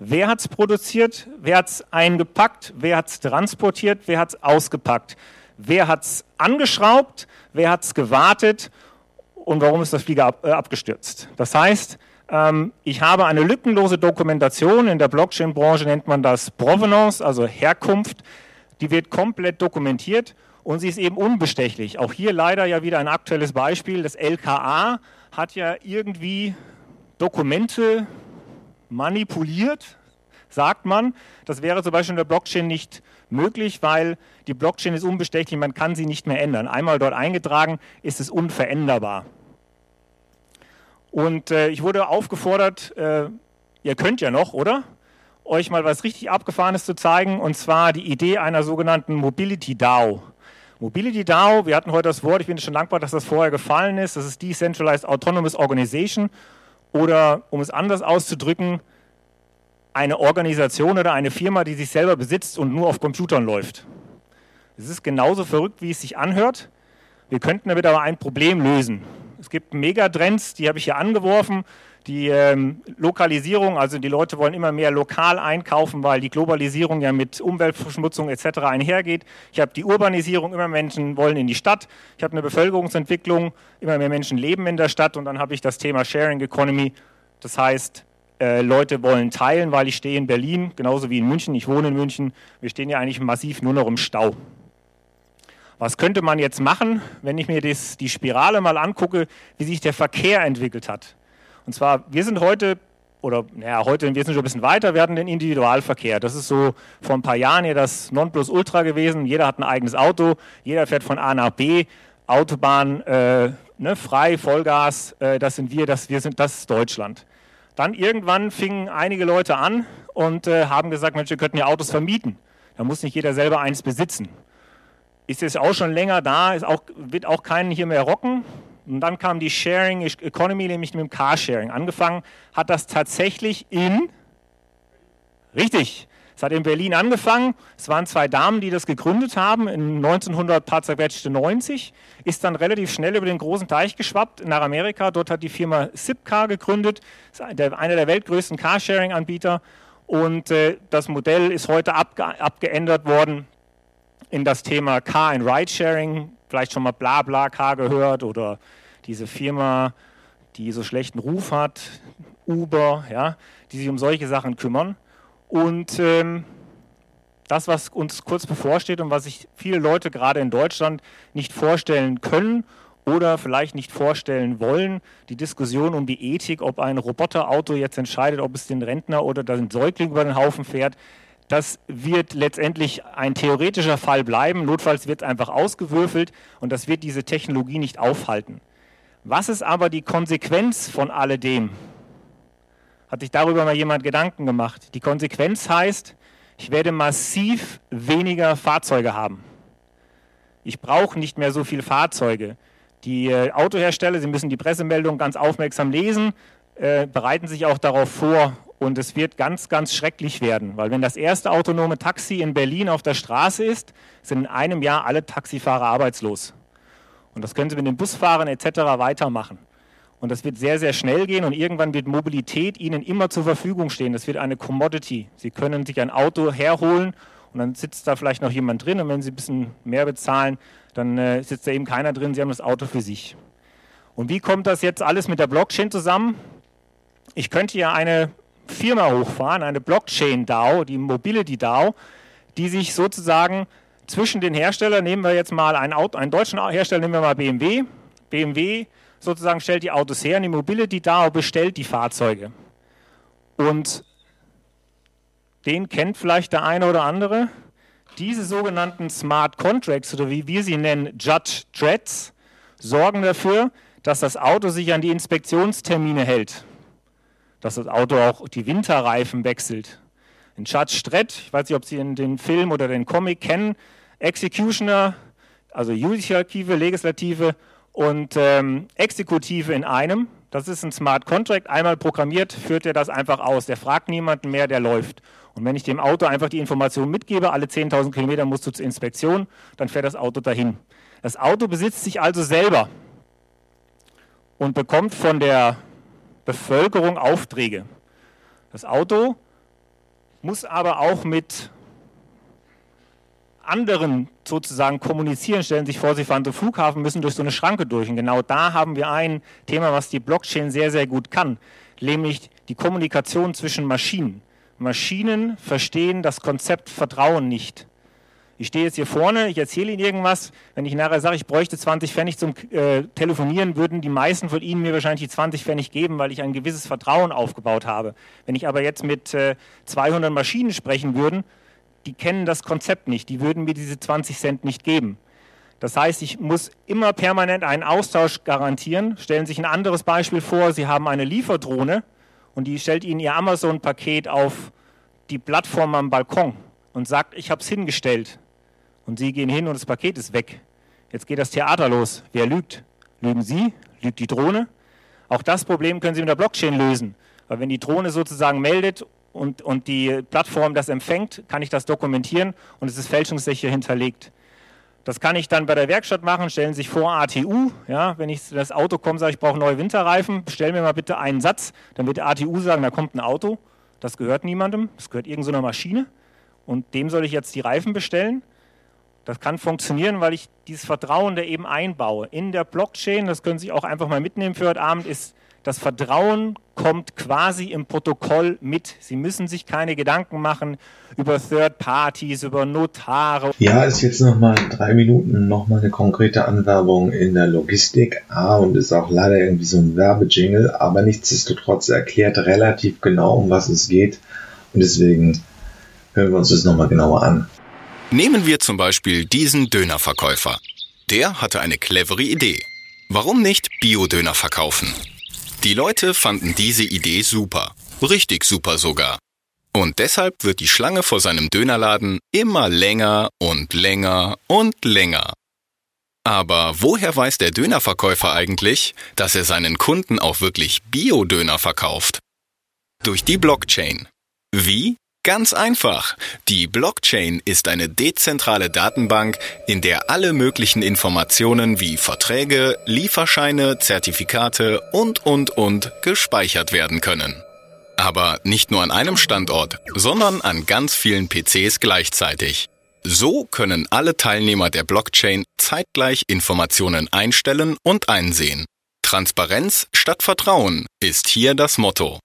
Wer hat es produziert? Wer hat es eingepackt? Wer hat es transportiert? Wer hat es ausgepackt? Wer hat es angeschraubt? Wer hat es gewartet? Und warum ist das Flieger ab, äh, abgestürzt? Das heißt, ähm, ich habe eine lückenlose Dokumentation. In der Blockchain-Branche nennt man das Provenance, also Herkunft. Die wird komplett dokumentiert und sie ist eben unbestechlich. Auch hier leider ja wieder ein aktuelles Beispiel. Das LKA hat ja irgendwie Dokumente manipuliert, sagt man. Das wäre zum Beispiel in der Blockchain nicht möglich, weil die Blockchain ist unbestechlich, man kann sie nicht mehr ändern. Einmal dort eingetragen, ist es unveränderbar. Und äh, ich wurde aufgefordert, äh, ihr könnt ja noch, oder? Euch mal was richtig Abgefahrenes zu zeigen, und zwar die Idee einer sogenannten Mobility DAO. Mobility DAO, wir hatten heute das Wort, ich bin schon dankbar, dass das vorher gefallen ist, das ist Decentralized Autonomous Organization oder um es anders auszudrücken, eine Organisation oder eine Firma, die sich selber besitzt und nur auf Computern läuft. Es ist genauso verrückt, wie es sich anhört. Wir könnten damit aber ein Problem lösen. Es gibt Megatrends, die habe ich hier angeworfen. Die ähm, Lokalisierung, also die Leute wollen immer mehr lokal einkaufen, weil die Globalisierung ja mit Umweltverschmutzung etc. einhergeht. Ich habe die Urbanisierung, immer Menschen wollen in die Stadt. Ich habe eine Bevölkerungsentwicklung, immer mehr Menschen leben in der Stadt. Und dann habe ich das Thema Sharing Economy. Das heißt, äh, Leute wollen teilen, weil ich stehe in Berlin, genauso wie in München. Ich wohne in München. Wir stehen ja eigentlich massiv nur noch im Stau. Was könnte man jetzt machen, wenn ich mir das, die Spirale mal angucke, wie sich der Verkehr entwickelt hat? Und zwar, wir sind heute, oder naja, heute, wir sind schon ein bisschen weiter, wir hatten den Individualverkehr. Das ist so vor ein paar Jahren hier das Nonplusultra gewesen. Jeder hat ein eigenes Auto, jeder fährt von A nach B, Autobahn, äh, ne, frei, Vollgas, äh, das sind wir, das, wir sind, das ist Deutschland. Dann irgendwann fingen einige Leute an und äh, haben gesagt, Mensch, wir könnten ja Autos vermieten. Da muss nicht jeder selber eins besitzen. Ist jetzt auch schon länger da, ist auch, wird auch keinen hier mehr rocken. Und dann kam die Sharing Economy, nämlich mit dem Carsharing. Angefangen hat das tatsächlich in, richtig, es hat in Berlin angefangen. Es waren zwei Damen, die das gegründet haben, in 1900 paar zerquetschte 90. Ist dann relativ schnell über den großen Teich geschwappt nach Amerika. Dort hat die Firma Zipcar gegründet, einer der weltgrößten Carsharing-Anbieter. Und äh, das Modell ist heute abge abgeändert worden in das Thema Car and Ride Sharing. Vielleicht schon mal BlaBlaCar gehört oder diese Firma, die so schlechten Ruf hat, Uber, ja, die sich um solche Sachen kümmern. Und ähm, das, was uns kurz bevorsteht und was sich viele Leute gerade in Deutschland nicht vorstellen können oder vielleicht nicht vorstellen wollen, die Diskussion um die Ethik, ob ein Roboterauto jetzt entscheidet, ob es den Rentner oder den Säugling über den Haufen fährt, das wird letztendlich ein theoretischer Fall bleiben. Notfalls wird es einfach ausgewürfelt und das wird diese Technologie nicht aufhalten. Was ist aber die Konsequenz von alledem? Hat sich darüber mal jemand Gedanken gemacht? Die Konsequenz heißt, ich werde massiv weniger Fahrzeuge haben. Ich brauche nicht mehr so viele Fahrzeuge. Die äh, Autohersteller, Sie müssen die Pressemeldung ganz aufmerksam lesen, äh, bereiten sich auch darauf vor und es wird ganz, ganz schrecklich werden, weil wenn das erste autonome Taxi in Berlin auf der Straße ist, sind in einem Jahr alle Taxifahrer arbeitslos. Und das können Sie mit den Busfahrern etc. weitermachen. Und das wird sehr, sehr schnell gehen und irgendwann wird Mobilität Ihnen immer zur Verfügung stehen. Das wird eine Commodity. Sie können sich ein Auto herholen und dann sitzt da vielleicht noch jemand drin und wenn Sie ein bisschen mehr bezahlen, dann äh, sitzt da eben keiner drin. Sie haben das Auto für sich. Und wie kommt das jetzt alles mit der Blockchain zusammen? Ich könnte ja eine Firma hochfahren, eine Blockchain-DAO, die Mobility DAO, die sich sozusagen zwischen den Herstellern, nehmen wir jetzt mal einen, Auto, einen deutschen Hersteller, nehmen wir mal BMW. BMW sozusagen stellt die Autos her und die Mobility DAO bestellt die Fahrzeuge. Und den kennt vielleicht der eine oder andere. Diese sogenannten Smart Contracts oder wie wir sie nennen, Judge Dreads, sorgen dafür, dass das Auto sich an die Inspektionstermine hält. Dass das Auto auch die Winterreifen wechselt. In Judge Dredd, ich weiß nicht, ob Sie den Film oder den Comic kennen, Executioner, also Judikative, Legislative und ähm, Exekutive in einem. Das ist ein Smart Contract. Einmal programmiert, führt er das einfach aus. Der fragt niemanden mehr, der läuft. Und wenn ich dem Auto einfach die Information mitgebe, alle 10.000 Kilometer musst du zur Inspektion, dann fährt das Auto dahin. Das Auto besitzt sich also selber und bekommt von der Bevölkerung Aufträge. Das Auto muss aber auch mit anderen sozusagen kommunizieren, stellen sich vor, sie fahren zum Flughafen, müssen durch so eine Schranke durch. Und genau da haben wir ein Thema, was die Blockchain sehr, sehr gut kann, nämlich die Kommunikation zwischen Maschinen. Maschinen verstehen das Konzept Vertrauen nicht. Ich stehe jetzt hier vorne, ich erzähle Ihnen irgendwas. Wenn ich nachher sage, ich bräuchte 20 Pfennig zum äh, Telefonieren, würden die meisten von Ihnen mir wahrscheinlich die 20 Pfennig geben, weil ich ein gewisses Vertrauen aufgebaut habe. Wenn ich aber jetzt mit äh, 200 Maschinen sprechen würde, die kennen das Konzept nicht, die würden mir diese 20 Cent nicht geben. Das heißt, ich muss immer permanent einen Austausch garantieren. Stellen Sie sich ein anderes Beispiel vor, Sie haben eine Lieferdrohne und die stellt Ihnen Ihr Amazon-Paket auf die Plattform am Balkon und sagt, ich habe es hingestellt. Und Sie gehen hin und das Paket ist weg. Jetzt geht das Theater los. Wer lügt? Lügen Sie? Lügt die Drohne? Auch das Problem können Sie mit der Blockchain lösen. Weil wenn die Drohne sozusagen meldet und, und die Plattform das empfängt, kann ich das dokumentieren und es ist fälschungssicher hinterlegt. Das kann ich dann bei der Werkstatt machen. Stellen Sie sich vor, ATU. Ja, wenn ich das Auto komme, sage ich brauche neue Winterreifen, bestellen mir mal bitte einen Satz. Dann wird ATU sagen, da kommt ein Auto. Das gehört niemandem. Das gehört irgendeiner Maschine. Und dem soll ich jetzt die Reifen bestellen. Das kann funktionieren, weil ich dieses Vertrauen da eben einbaue. In der Blockchain, das können Sie auch einfach mal mitnehmen für heute Abend, ist das Vertrauen kommt quasi im Protokoll mit. Sie müssen sich keine Gedanken machen über Third Parties, über Notare. Ja, ist jetzt nochmal drei Minuten nochmal eine konkrete Anwerbung in der Logistik. Ah, und ist auch leider irgendwie so ein Werbejingle, aber nichtsdestotrotz erklärt relativ genau, um was es geht. Und deswegen hören wir uns das nochmal genauer an. Nehmen wir zum Beispiel diesen Dönerverkäufer. Der hatte eine clevere Idee. Warum nicht Bio-Döner verkaufen? Die Leute fanden diese Idee super. Richtig super sogar. Und deshalb wird die Schlange vor seinem Dönerladen immer länger und länger und länger. Aber woher weiß der Dönerverkäufer eigentlich, dass er seinen Kunden auch wirklich Bio-Döner verkauft? Durch die Blockchain. Wie? Ganz einfach. Die Blockchain ist eine dezentrale Datenbank, in der alle möglichen Informationen wie Verträge, Lieferscheine, Zertifikate und, und, und gespeichert werden können. Aber nicht nur an einem Standort, sondern an ganz vielen PCs gleichzeitig. So können alle Teilnehmer der Blockchain zeitgleich Informationen einstellen und einsehen. Transparenz statt Vertrauen ist hier das Motto.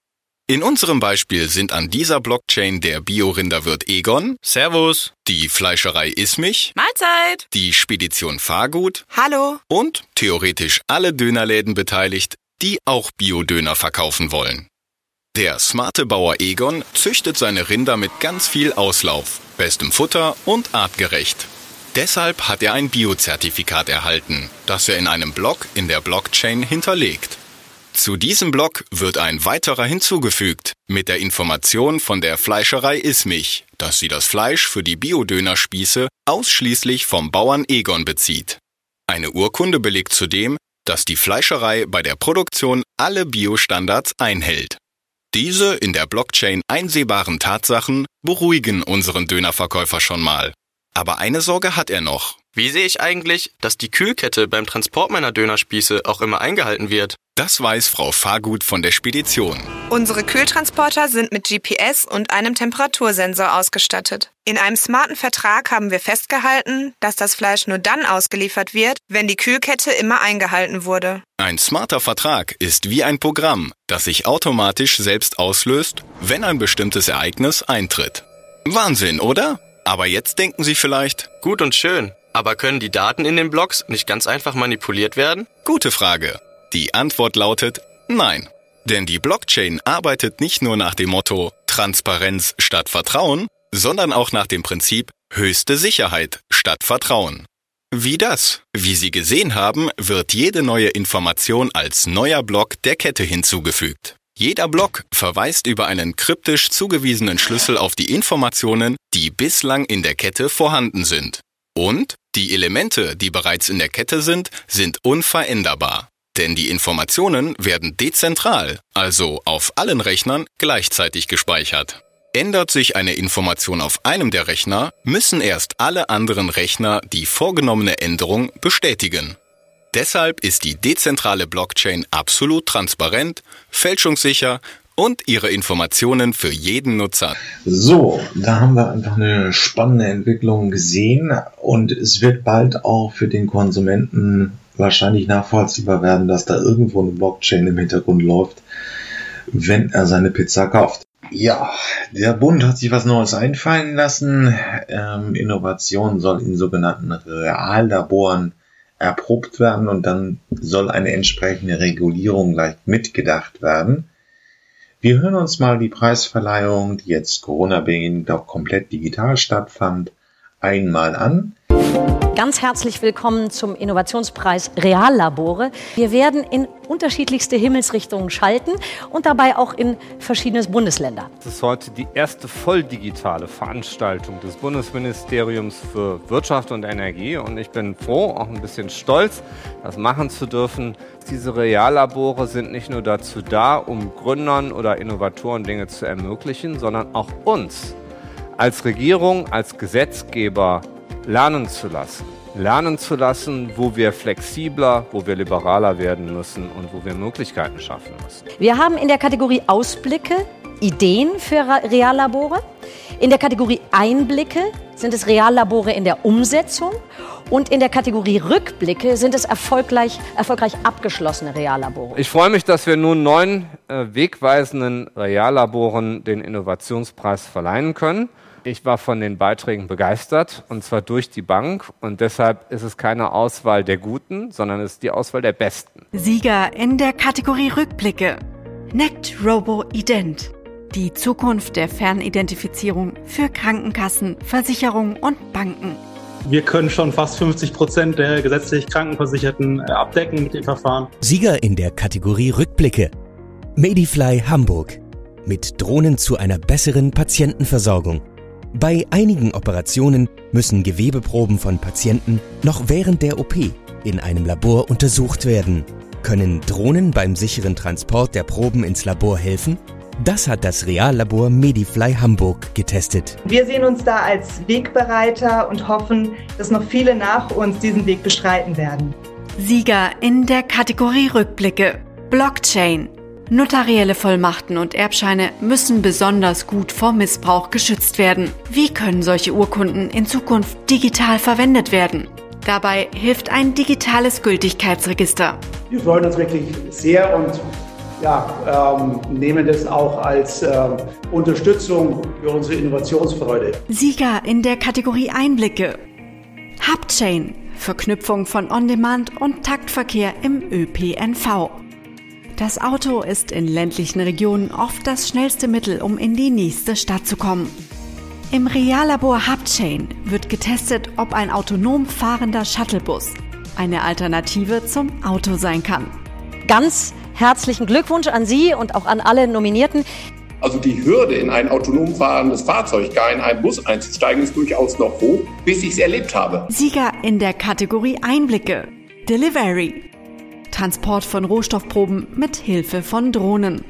In unserem Beispiel sind an dieser Blockchain der Biorinderwirt Egon, Servus, die Fleischerei Ismich, Mahlzeit, die Spedition Fahrgut, Hallo und theoretisch alle Dönerläden beteiligt, die auch Biodöner verkaufen wollen. Der smarte Bauer Egon züchtet seine Rinder mit ganz viel Auslauf, bestem Futter und artgerecht. Deshalb hat er ein Biozertifikat erhalten, das er in einem Block in der Blockchain hinterlegt. Zu diesem Block wird ein weiterer hinzugefügt, mit der Information von der Fleischerei Ismich, dass sie das Fleisch für die Biodönerspieße ausschließlich vom Bauern Egon bezieht. Eine Urkunde belegt zudem, dass die Fleischerei bei der Produktion alle Biostandards einhält. Diese in der Blockchain einsehbaren Tatsachen beruhigen unseren Dönerverkäufer schon mal. Aber eine Sorge hat er noch. Wie sehe ich eigentlich, dass die Kühlkette beim Transport meiner Dönerspieße auch immer eingehalten wird? Das weiß Frau Fahrgut von der Spedition. Unsere Kühltransporter sind mit GPS und einem Temperatursensor ausgestattet. In einem smarten Vertrag haben wir festgehalten, dass das Fleisch nur dann ausgeliefert wird, wenn die Kühlkette immer eingehalten wurde. Ein smarter Vertrag ist wie ein Programm, das sich automatisch selbst auslöst, wenn ein bestimmtes Ereignis eintritt. Wahnsinn, oder? Aber jetzt denken Sie vielleicht, gut und schön, aber können die Daten in den Blocks nicht ganz einfach manipuliert werden? Gute Frage. Die Antwort lautet nein. Denn die Blockchain arbeitet nicht nur nach dem Motto Transparenz statt Vertrauen, sondern auch nach dem Prinzip höchste Sicherheit statt Vertrauen. Wie das? Wie Sie gesehen haben, wird jede neue Information als neuer Block der Kette hinzugefügt. Jeder Block verweist über einen kryptisch zugewiesenen Schlüssel auf die Informationen, die bislang in der Kette vorhanden sind. Und die Elemente, die bereits in der Kette sind, sind unveränderbar. Denn die Informationen werden dezentral, also auf allen Rechnern gleichzeitig gespeichert. Ändert sich eine Information auf einem der Rechner, müssen erst alle anderen Rechner die vorgenommene Änderung bestätigen. Deshalb ist die dezentrale Blockchain absolut transparent, fälschungssicher und ihre Informationen für jeden Nutzer. So, da haben wir einfach eine spannende Entwicklung gesehen und es wird bald auch für den Konsumenten wahrscheinlich nachvollziehbar werden, dass da irgendwo eine Blockchain im Hintergrund läuft, wenn er seine Pizza kauft. Ja, der Bund hat sich was Neues einfallen lassen. Ähm, Innovation soll in sogenannten Reallaboren erprobt werden und dann soll eine entsprechende Regulierung leicht mitgedacht werden. Wir hören uns mal die Preisverleihung, die jetzt Corona-bedingt auch komplett digital stattfand, einmal an. Ganz herzlich willkommen zum Innovationspreis Reallabore. Wir werden in unterschiedlichste Himmelsrichtungen schalten und dabei auch in verschiedene Bundesländer. Das ist heute die erste voll digitale Veranstaltung des Bundesministeriums für Wirtschaft und Energie und ich bin froh, auch ein bisschen stolz, das machen zu dürfen. Diese Reallabore sind nicht nur dazu da, um Gründern oder Innovatoren Dinge zu ermöglichen, sondern auch uns als Regierung, als Gesetzgeber lernen zu lassen. Lernen zu lassen, wo wir flexibler, wo wir liberaler werden müssen und wo wir Möglichkeiten schaffen müssen. Wir haben in der Kategorie Ausblicke Ideen für Reallabore. In der Kategorie Einblicke sind es Reallabore in der Umsetzung. Und in der Kategorie Rückblicke sind es erfolgreich, erfolgreich abgeschlossene Reallabore. Ich freue mich, dass wir nun neun äh, wegweisenden Reallaboren den Innovationspreis verleihen können. Ich war von den Beiträgen begeistert und zwar durch die Bank und deshalb ist es keine Auswahl der Guten, sondern es ist die Auswahl der Besten. Sieger in der Kategorie Rückblicke. NECT Robo Ident. Die Zukunft der Fernidentifizierung für Krankenkassen, Versicherungen und Banken. Wir können schon fast 50 Prozent der gesetzlich Krankenversicherten äh, abdecken mit dem Verfahren. Sieger in der Kategorie Rückblicke. Medifly Hamburg. Mit Drohnen zu einer besseren Patientenversorgung. Bei einigen Operationen müssen Gewebeproben von Patienten noch während der OP in einem Labor untersucht werden. Können Drohnen beim sicheren Transport der Proben ins Labor helfen? Das hat das Reallabor Medifly Hamburg getestet. Wir sehen uns da als Wegbereiter und hoffen, dass noch viele nach uns diesen Weg beschreiten werden. Sieger in der Kategorie Rückblicke. Blockchain. Notarielle Vollmachten und Erbscheine müssen besonders gut vor Missbrauch geschützt werden. Wie können solche Urkunden in Zukunft digital verwendet werden? Dabei hilft ein digitales Gültigkeitsregister. Wir freuen uns wirklich sehr und ja, ähm, nehmen das auch als äh, Unterstützung für unsere Innovationsfreude. Sieger in der Kategorie Einblicke. Hubchain, Verknüpfung von On-Demand und Taktverkehr im ÖPNV. Das Auto ist in ländlichen Regionen oft das schnellste Mittel, um in die nächste Stadt zu kommen. Im Reallabor Hubchain wird getestet, ob ein autonom fahrender Shuttlebus eine Alternative zum Auto sein kann. Ganz herzlichen Glückwunsch an Sie und auch an alle Nominierten. Also die Hürde, in ein autonom fahrendes Fahrzeug, gar in einen Bus einzusteigen, ist durchaus noch hoch, bis ich es erlebt habe. Sieger in der Kategorie Einblicke. Delivery. Transport von Rohstoffproben mit Hilfe von Drohnen.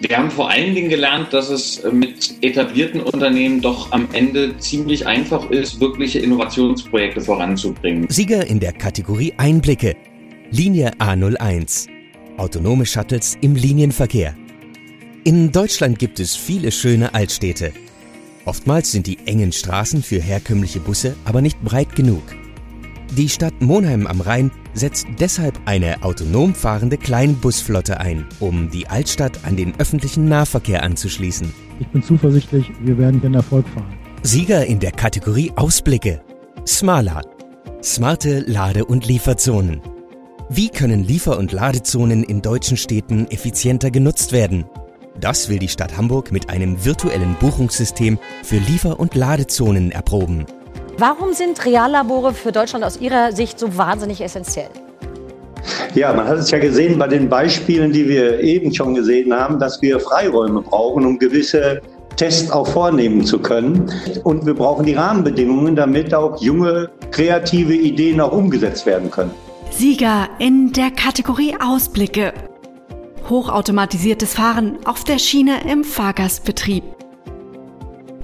Wir haben vor allen Dingen gelernt, dass es mit etablierten Unternehmen doch am Ende ziemlich einfach ist, wirkliche Innovationsprojekte voranzubringen. Sieger in der Kategorie Einblicke. Linie A01. Autonome Shuttles im Linienverkehr. In Deutschland gibt es viele schöne Altstädte. Oftmals sind die engen Straßen für herkömmliche Busse aber nicht breit genug. Die Stadt Monheim am Rhein setzt deshalb eine autonom fahrende Kleinbusflotte ein, um die Altstadt an den öffentlichen Nahverkehr anzuschließen. Ich bin zuversichtlich, wir werden den Erfolg fahren. Sieger in der Kategorie Ausblicke. Smala. Smarte Lade- und Lieferzonen. Wie können Liefer- und Ladezonen in deutschen Städten effizienter genutzt werden? Das will die Stadt Hamburg mit einem virtuellen Buchungssystem für Liefer- und Ladezonen erproben. Warum sind Reallabore für Deutschland aus Ihrer Sicht so wahnsinnig essentiell? Ja, man hat es ja gesehen bei den Beispielen, die wir eben schon gesehen haben, dass wir Freiräume brauchen, um gewisse Tests auch vornehmen zu können. Und wir brauchen die Rahmenbedingungen, damit auch junge, kreative Ideen auch umgesetzt werden können. Sieger in der Kategorie Ausblicke. Hochautomatisiertes Fahren auf der Schiene im Fahrgastbetrieb.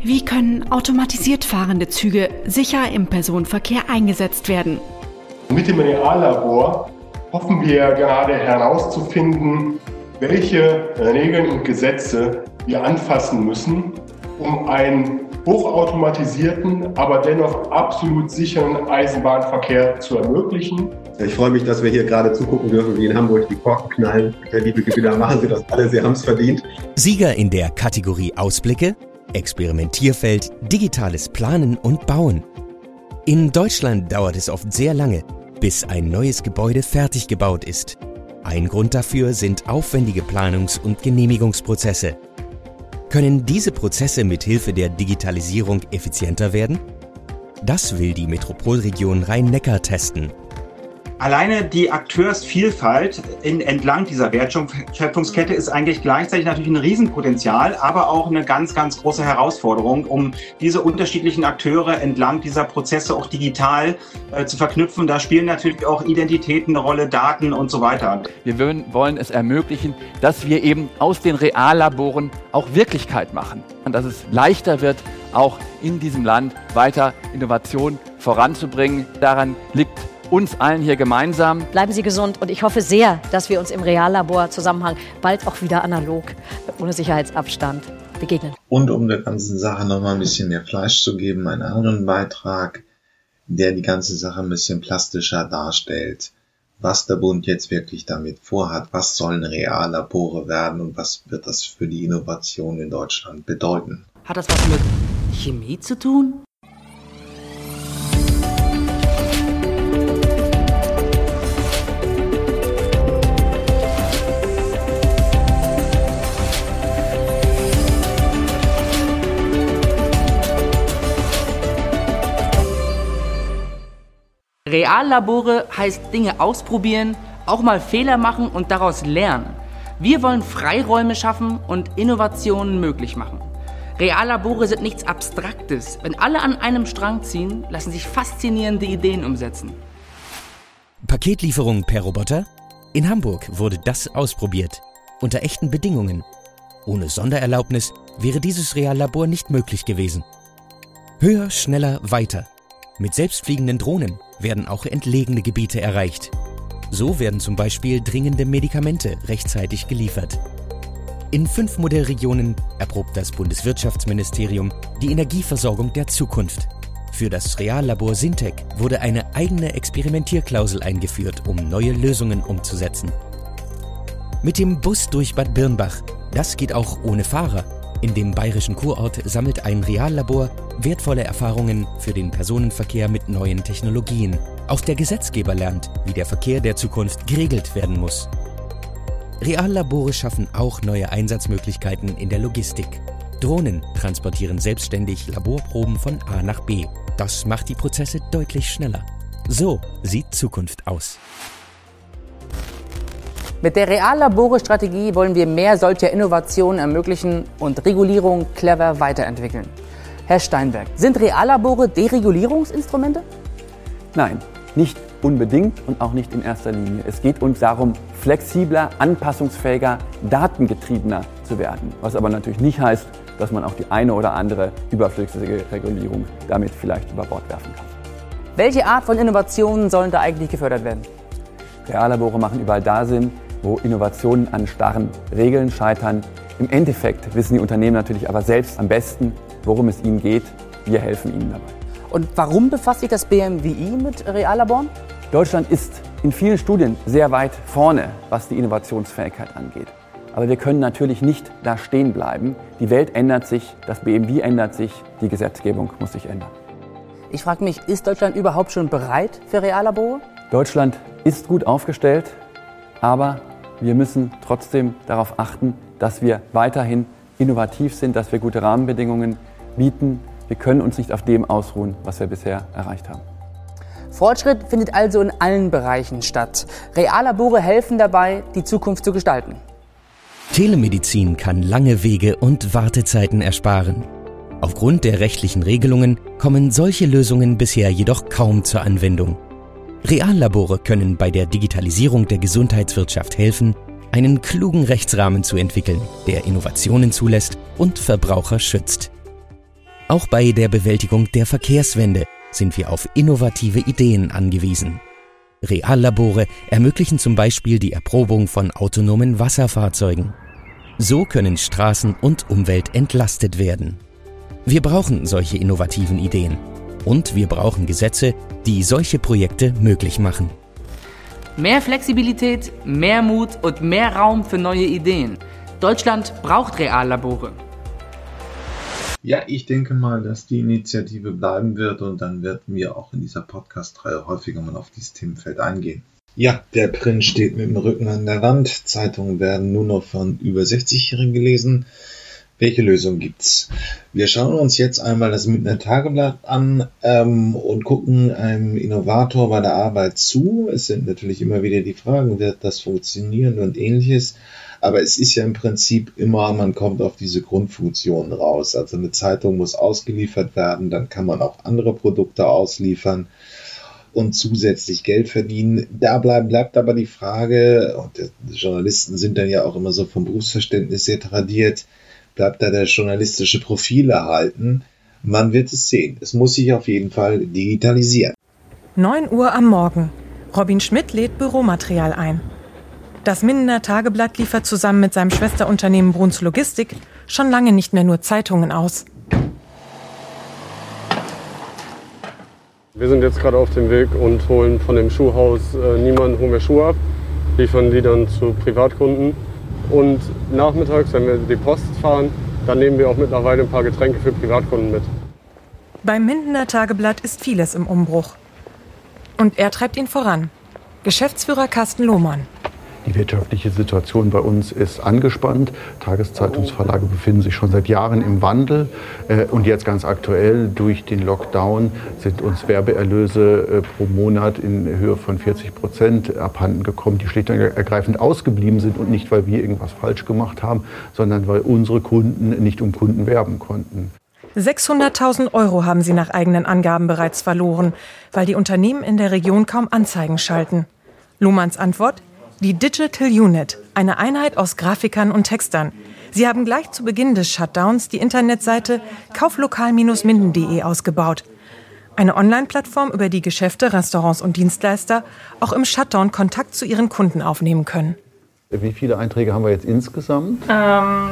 Wie können automatisiert fahrende Züge sicher im Personenverkehr eingesetzt werden? Mit dem Reallabor hoffen wir gerade herauszufinden, welche Regeln und Gesetze wir anfassen müssen, um ein hochautomatisierten, aber dennoch absolut sicheren Eisenbahnverkehr zu ermöglichen. Ich freue mich, dass wir hier gerade zugucken dürfen, wie in Hamburg die Korken knallen. Herr liebe Gewinner, machen Sie das alle, Sie haben es verdient. Sieger in der Kategorie Ausblicke, Experimentierfeld, digitales Planen und Bauen. In Deutschland dauert es oft sehr lange, bis ein neues Gebäude fertig gebaut ist. Ein Grund dafür sind aufwendige Planungs- und Genehmigungsprozesse. Können diese Prozesse mit Hilfe der Digitalisierung effizienter werden? Das will die Metropolregion Rhein-Neckar testen. Alleine die Akteursvielfalt in, entlang dieser Wertschöpfungskette ist eigentlich gleichzeitig natürlich ein Riesenpotenzial, aber auch eine ganz, ganz große Herausforderung, um diese unterschiedlichen Akteure entlang dieser Prozesse auch digital äh, zu verknüpfen. Da spielen natürlich auch Identitäten eine Rolle, Daten und so weiter. Wir wollen es ermöglichen, dass wir eben aus den Reallaboren auch Wirklichkeit machen und dass es leichter wird, auch in diesem Land weiter Innovation voranzubringen. Daran liegt uns allen hier gemeinsam. Bleiben Sie gesund und ich hoffe sehr, dass wir uns im Reallabor-Zusammenhang bald auch wieder analog, ohne Sicherheitsabstand begegnen. Und um der ganzen Sache nochmal ein bisschen mehr Fleisch zu geben, einen anderen Beitrag, der die ganze Sache ein bisschen plastischer darstellt. Was der Bund jetzt wirklich damit vorhat, was sollen Reallabore werden und was wird das für die Innovation in Deutschland bedeuten? Hat das was mit Chemie zu tun? Reallabore heißt Dinge ausprobieren, auch mal Fehler machen und daraus lernen. Wir wollen Freiräume schaffen und Innovationen möglich machen. Reallabore sind nichts Abstraktes. Wenn alle an einem Strang ziehen, lassen sich faszinierende Ideen umsetzen. Paketlieferung per Roboter? In Hamburg wurde das ausprobiert. Unter echten Bedingungen. Ohne Sondererlaubnis wäre dieses Reallabor nicht möglich gewesen. Höher, schneller, weiter. Mit selbstfliegenden Drohnen werden auch entlegene Gebiete erreicht. So werden zum Beispiel dringende Medikamente rechtzeitig geliefert. In fünf Modellregionen erprobt das Bundeswirtschaftsministerium die Energieversorgung der Zukunft. Für das Reallabor Sintec wurde eine eigene Experimentierklausel eingeführt, um neue Lösungen umzusetzen. Mit dem Bus durch Bad Birnbach, das geht auch ohne Fahrer. In dem bayerischen Kurort sammelt ein Reallabor wertvolle Erfahrungen für den Personenverkehr mit neuen Technologien. Auch der Gesetzgeber lernt, wie der Verkehr der Zukunft geregelt werden muss. Reallabore schaffen auch neue Einsatzmöglichkeiten in der Logistik. Drohnen transportieren selbstständig Laborproben von A nach B. Das macht die Prozesse deutlich schneller. So sieht Zukunft aus. Mit der Reallabore-Strategie wollen wir mehr solcher Innovationen ermöglichen und Regulierung clever weiterentwickeln. Herr Steinberg, sind Reallabore Deregulierungsinstrumente? Nein, nicht unbedingt und auch nicht in erster Linie. Es geht uns darum, flexibler, anpassungsfähiger, datengetriebener zu werden. Was aber natürlich nicht heißt, dass man auch die eine oder andere überflüssige Regulierung damit vielleicht über Bord werfen kann. Welche Art von Innovationen sollen da eigentlich gefördert werden? Reallabore machen überall da Sinn, wo Innovationen an starren Regeln scheitern. Im Endeffekt wissen die Unternehmen natürlich aber selbst am besten, worum es ihnen geht. Wir helfen ihnen dabei. Und warum befasst sich das BMWI mit Reallaboren? Deutschland ist in vielen Studien sehr weit vorne, was die Innovationsfähigkeit angeht. Aber wir können natürlich nicht da stehen bleiben. Die Welt ändert sich, das BMW ändert sich, die Gesetzgebung muss sich ändern. Ich frage mich, ist Deutschland überhaupt schon bereit für Reallabore? Deutschland ist gut aufgestellt, aber wir müssen trotzdem darauf achten, dass wir weiterhin innovativ sind, dass wir gute Rahmenbedingungen bieten. Wir können uns nicht auf dem ausruhen, was wir bisher erreicht haben. Fortschritt findet also in allen Bereichen statt. Reallabore helfen dabei, die Zukunft zu gestalten. Telemedizin kann lange Wege und Wartezeiten ersparen. Aufgrund der rechtlichen Regelungen kommen solche Lösungen bisher jedoch kaum zur Anwendung. Reallabore können bei der Digitalisierung der Gesundheitswirtschaft helfen, einen klugen Rechtsrahmen zu entwickeln, der Innovationen zulässt und Verbraucher schützt. Auch bei der Bewältigung der Verkehrswende sind wir auf innovative Ideen angewiesen. Reallabore ermöglichen zum Beispiel die Erprobung von autonomen Wasserfahrzeugen. So können Straßen und Umwelt entlastet werden. Wir brauchen solche innovativen Ideen. Und wir brauchen Gesetze, die solche Projekte möglich machen. Mehr Flexibilität, mehr Mut und mehr Raum für neue Ideen. Deutschland braucht Reallabore. Ja, ich denke mal, dass die Initiative bleiben wird und dann werden wir auch in dieser Podcast-Reihe häufiger mal auf dieses Themenfeld eingehen. Ja, der Print steht mit dem Rücken an der Wand. Zeitungen werden nur noch von über 60-Jährigen gelesen. Welche Lösung gibt's? Wir schauen uns jetzt einmal das Münchner Tageblatt an ähm, und gucken einem Innovator bei der Arbeit zu. Es sind natürlich immer wieder die Fragen, wird das funktionieren und ähnliches. Aber es ist ja im Prinzip immer, man kommt auf diese Grundfunktionen raus. Also eine Zeitung muss ausgeliefert werden, dann kann man auch andere Produkte ausliefern und zusätzlich Geld verdienen. Da bleibt, bleibt aber die Frage, und die Journalisten sind dann ja auch immer so vom Berufsverständnis sehr tradiert, bleibt da der journalistische Profil erhalten. Man wird es sehen. Es muss sich auf jeden Fall digitalisieren. 9 Uhr am Morgen. Robin Schmidt lädt Büromaterial ein. Das Mindener Tageblatt liefert zusammen mit seinem Schwesterunternehmen Bruns Logistik schon lange nicht mehr nur Zeitungen aus. Wir sind jetzt gerade auf dem Weg und holen von dem Schuhhaus äh, niemanden holen wir Schuhe ab, liefern die dann zu Privatkunden. Und nachmittags, wenn wir die Post fahren, dann nehmen wir auch mittlerweile ein paar Getränke für Privatkunden mit. Beim Mindener Tageblatt ist vieles im Umbruch. Und er treibt ihn voran. Geschäftsführer Carsten Lohmann. Die wirtschaftliche Situation bei uns ist angespannt. Tageszeitungsverlage befinden sich schon seit Jahren im Wandel. Äh, und jetzt ganz aktuell durch den Lockdown sind uns Werbeerlöse äh, pro Monat in Höhe von 40 Prozent abhanden gekommen, die schlicht und ergreifend ausgeblieben sind. Und nicht, weil wir irgendwas falsch gemacht haben, sondern weil unsere Kunden nicht um Kunden werben konnten. 600.000 Euro haben sie nach eigenen Angaben bereits verloren, weil die Unternehmen in der Region kaum Anzeigen schalten. Lohmanns Antwort? Die Digital Unit, eine Einheit aus Grafikern und Textern. Sie haben gleich zu Beginn des Shutdowns die Internetseite kauflokal-minden.de ausgebaut. Eine Online-Plattform, über die Geschäfte, Restaurants und Dienstleister auch im Shutdown Kontakt zu ihren Kunden aufnehmen können. Wie viele Einträge haben wir jetzt insgesamt? Ähm,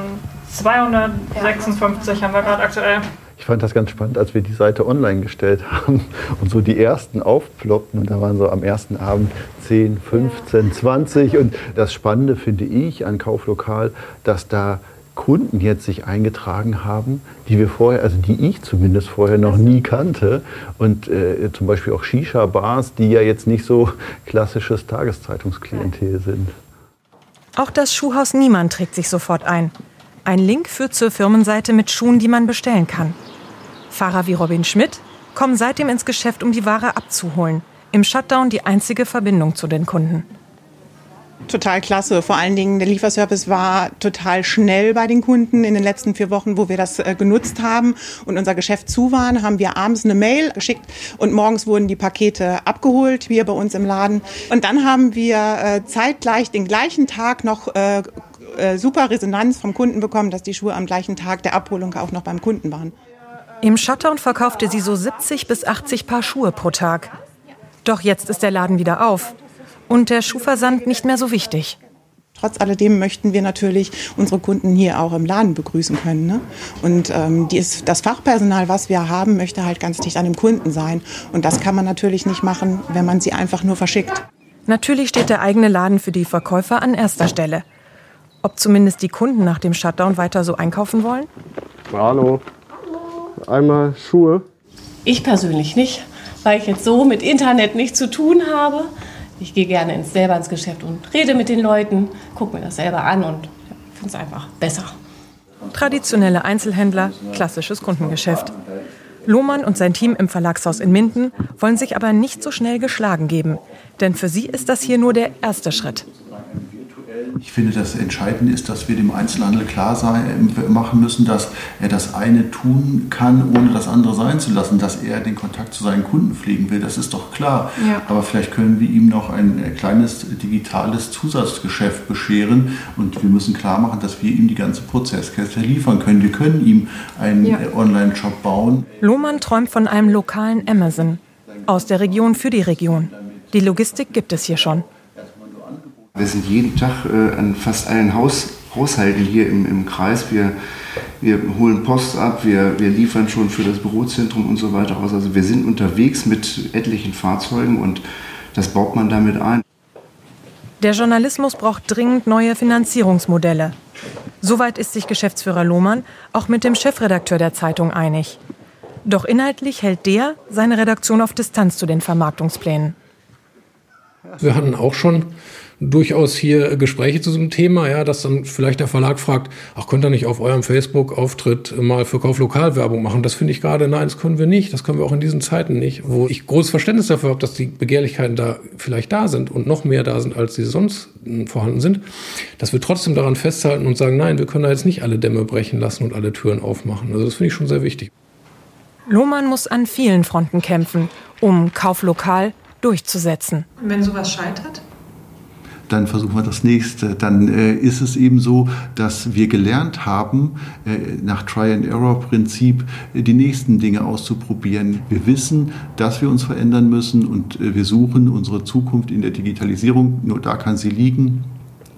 256 haben wir gerade aktuell. Ich fand das ganz spannend, als wir die Seite online gestellt haben und so die ersten aufploppten. Und da waren so am ersten Abend 10, 15, 20. Und das Spannende finde ich an Kauflokal, dass da Kunden jetzt sich eingetragen haben, die wir vorher, also die ich zumindest vorher noch nie kannte. Und äh, zum Beispiel auch Shisha-Bars, die ja jetzt nicht so klassisches Tageszeitungsklientel sind. Auch das Schuhhaus Niemann trägt sich sofort ein. Ein Link führt zur Firmenseite mit Schuhen, die man bestellen kann. Fahrer wie Robin Schmidt kommen seitdem ins Geschäft, um die Ware abzuholen. Im Shutdown die einzige Verbindung zu den Kunden. Total klasse. Vor allen Dingen der Lieferservice war total schnell bei den Kunden. In den letzten vier Wochen, wo wir das äh, genutzt haben und unser Geschäft zu waren, haben wir abends eine Mail geschickt und morgens wurden die Pakete abgeholt hier bei uns im Laden. Und dann haben wir äh, zeitgleich den gleichen Tag noch äh, äh, super Resonanz vom Kunden bekommen, dass die Schuhe am gleichen Tag der Abholung auch noch beim Kunden waren. Im Shutdown verkaufte sie so 70 bis 80 Paar Schuhe pro Tag. Doch jetzt ist der Laden wieder auf und der Schuhversand nicht mehr so wichtig. Trotz alledem möchten wir natürlich unsere Kunden hier auch im Laden begrüßen können. Ne? Und ähm, ist, das Fachpersonal, was wir haben, möchte halt ganz dicht an dem Kunden sein. Und das kann man natürlich nicht machen, wenn man sie einfach nur verschickt. Natürlich steht der eigene Laden für die Verkäufer an erster Stelle. Ob zumindest die Kunden nach dem Shutdown weiter so einkaufen wollen? Hallo. Einmal Schuhe. Ich persönlich nicht, weil ich jetzt so mit Internet nichts zu tun habe. Ich gehe gerne ins, selber ins Geschäft und rede mit den Leuten, gucke mir das selber an und finde es einfach besser. Traditionelle Einzelhändler, klassisches Kundengeschäft. Lohmann und sein Team im Verlagshaus in Minden wollen sich aber nicht so schnell geschlagen geben. Denn für sie ist das hier nur der erste Schritt. Ich finde, das Entscheidende ist, dass wir dem Einzelhandel klar sein, machen müssen, dass er das eine tun kann, ohne das andere sein zu lassen, dass er den Kontakt zu seinen Kunden pflegen will. Das ist doch klar. Ja. Aber vielleicht können wir ihm noch ein kleines digitales Zusatzgeschäft bescheren und wir müssen klar machen, dass wir ihm die ganze Prozesskette liefern können. Wir können ihm einen ja. Online-Shop bauen. Lohmann träumt von einem lokalen Amazon aus der Region für die Region. Die Logistik gibt es hier schon. Wir sind jeden Tag äh, an fast allen Haus Haushalten hier im, im Kreis. Wir, wir holen Post ab, wir, wir liefern schon für das Bürozentrum und so weiter aus. Also wir sind unterwegs mit etlichen Fahrzeugen und das baut man damit ein. Der Journalismus braucht dringend neue Finanzierungsmodelle. Soweit ist sich Geschäftsführer Lohmann auch mit dem Chefredakteur der Zeitung einig. Doch inhaltlich hält der seine Redaktion auf Distanz zu den Vermarktungsplänen. Wir hatten auch schon durchaus hier Gespräche zu diesem Thema, ja, dass dann vielleicht der Verlag fragt, ach, könnt ihr nicht auf eurem Facebook-Auftritt mal für Kauflokalwerbung machen? Das finde ich gerade, nein, das können wir nicht. Das können wir auch in diesen Zeiten nicht, wo ich großes Verständnis dafür habe, dass die Begehrlichkeiten da vielleicht da sind und noch mehr da sind, als sie sonst vorhanden sind, dass wir trotzdem daran festhalten und sagen, nein, wir können da jetzt nicht alle Dämme brechen lassen und alle Türen aufmachen. Also das finde ich schon sehr wichtig. Lohmann muss an vielen Fronten kämpfen, um Kauflokal durchzusetzen. Wenn sowas scheitert? Dann versuchen wir das nächste. Dann äh, ist es eben so, dass wir gelernt haben, äh, nach Try-and-Error-Prinzip äh, die nächsten Dinge auszuprobieren. Wir wissen, dass wir uns verändern müssen und äh, wir suchen unsere Zukunft in der Digitalisierung. Nur da kann sie liegen.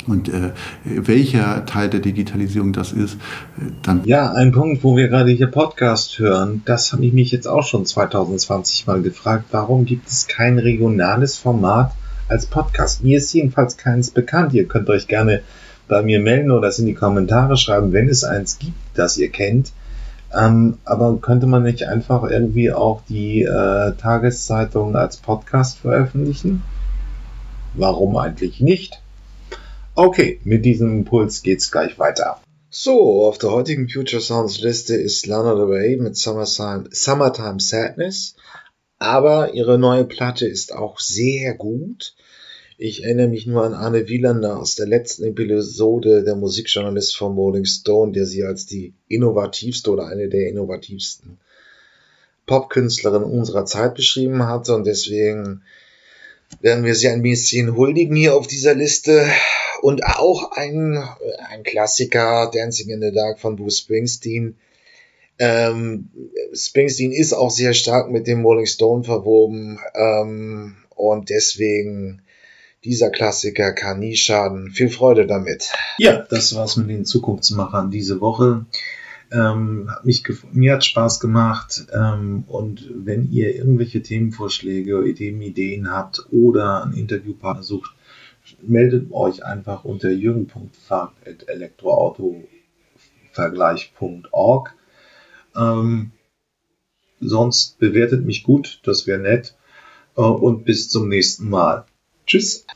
Und äh, welcher Teil der Digitalisierung das ist, äh, dann. Ja, ein Punkt, wo wir gerade hier Podcast hören, das habe ich mich jetzt auch schon 2020 mal gefragt. Warum gibt es kein regionales Format als Podcast? Mir ist jedenfalls keins bekannt. Ihr könnt euch gerne bei mir melden oder es in die Kommentare schreiben, wenn es eins gibt, das ihr kennt. Ähm, aber könnte man nicht einfach irgendwie auch die äh, Tageszeitung als Podcast veröffentlichen? Warum eigentlich nicht? Okay, mit diesem Impuls geht's gleich weiter. So, auf der heutigen Future Sounds Liste ist Lana Del Rey mit Summertime, Summertime Sadness. Aber ihre neue Platte ist auch sehr gut. Ich erinnere mich nur an Arne Wielander aus der letzten Episode, der Musikjournalist von Rolling Stone, der sie als die innovativste oder eine der innovativsten Popkünstlerinnen unserer Zeit beschrieben hatte. Und deswegen werden wir sie ein bisschen huldigen hier auf dieser Liste. Und auch ein, ein Klassiker, Dancing in the Dark von Bruce Springsteen. Ähm, Springsteen ist auch sehr stark mit dem Rolling Stone verwoben ähm, und deswegen dieser Klassiker kann nie schaden. Viel Freude damit. Ja, das war's mit den Zukunftsmachern diese Woche. Ähm, hat mich mir hat Spaß gemacht und wenn ihr irgendwelche Themenvorschläge, Ideen habt oder einen Interviewpartner sucht, meldet euch einfach unter jürgen.fahrt.elektroautovergleich.org. Ähm, sonst bewertet mich gut, das wäre nett. Äh, und bis zum nächsten Mal. Tschüss.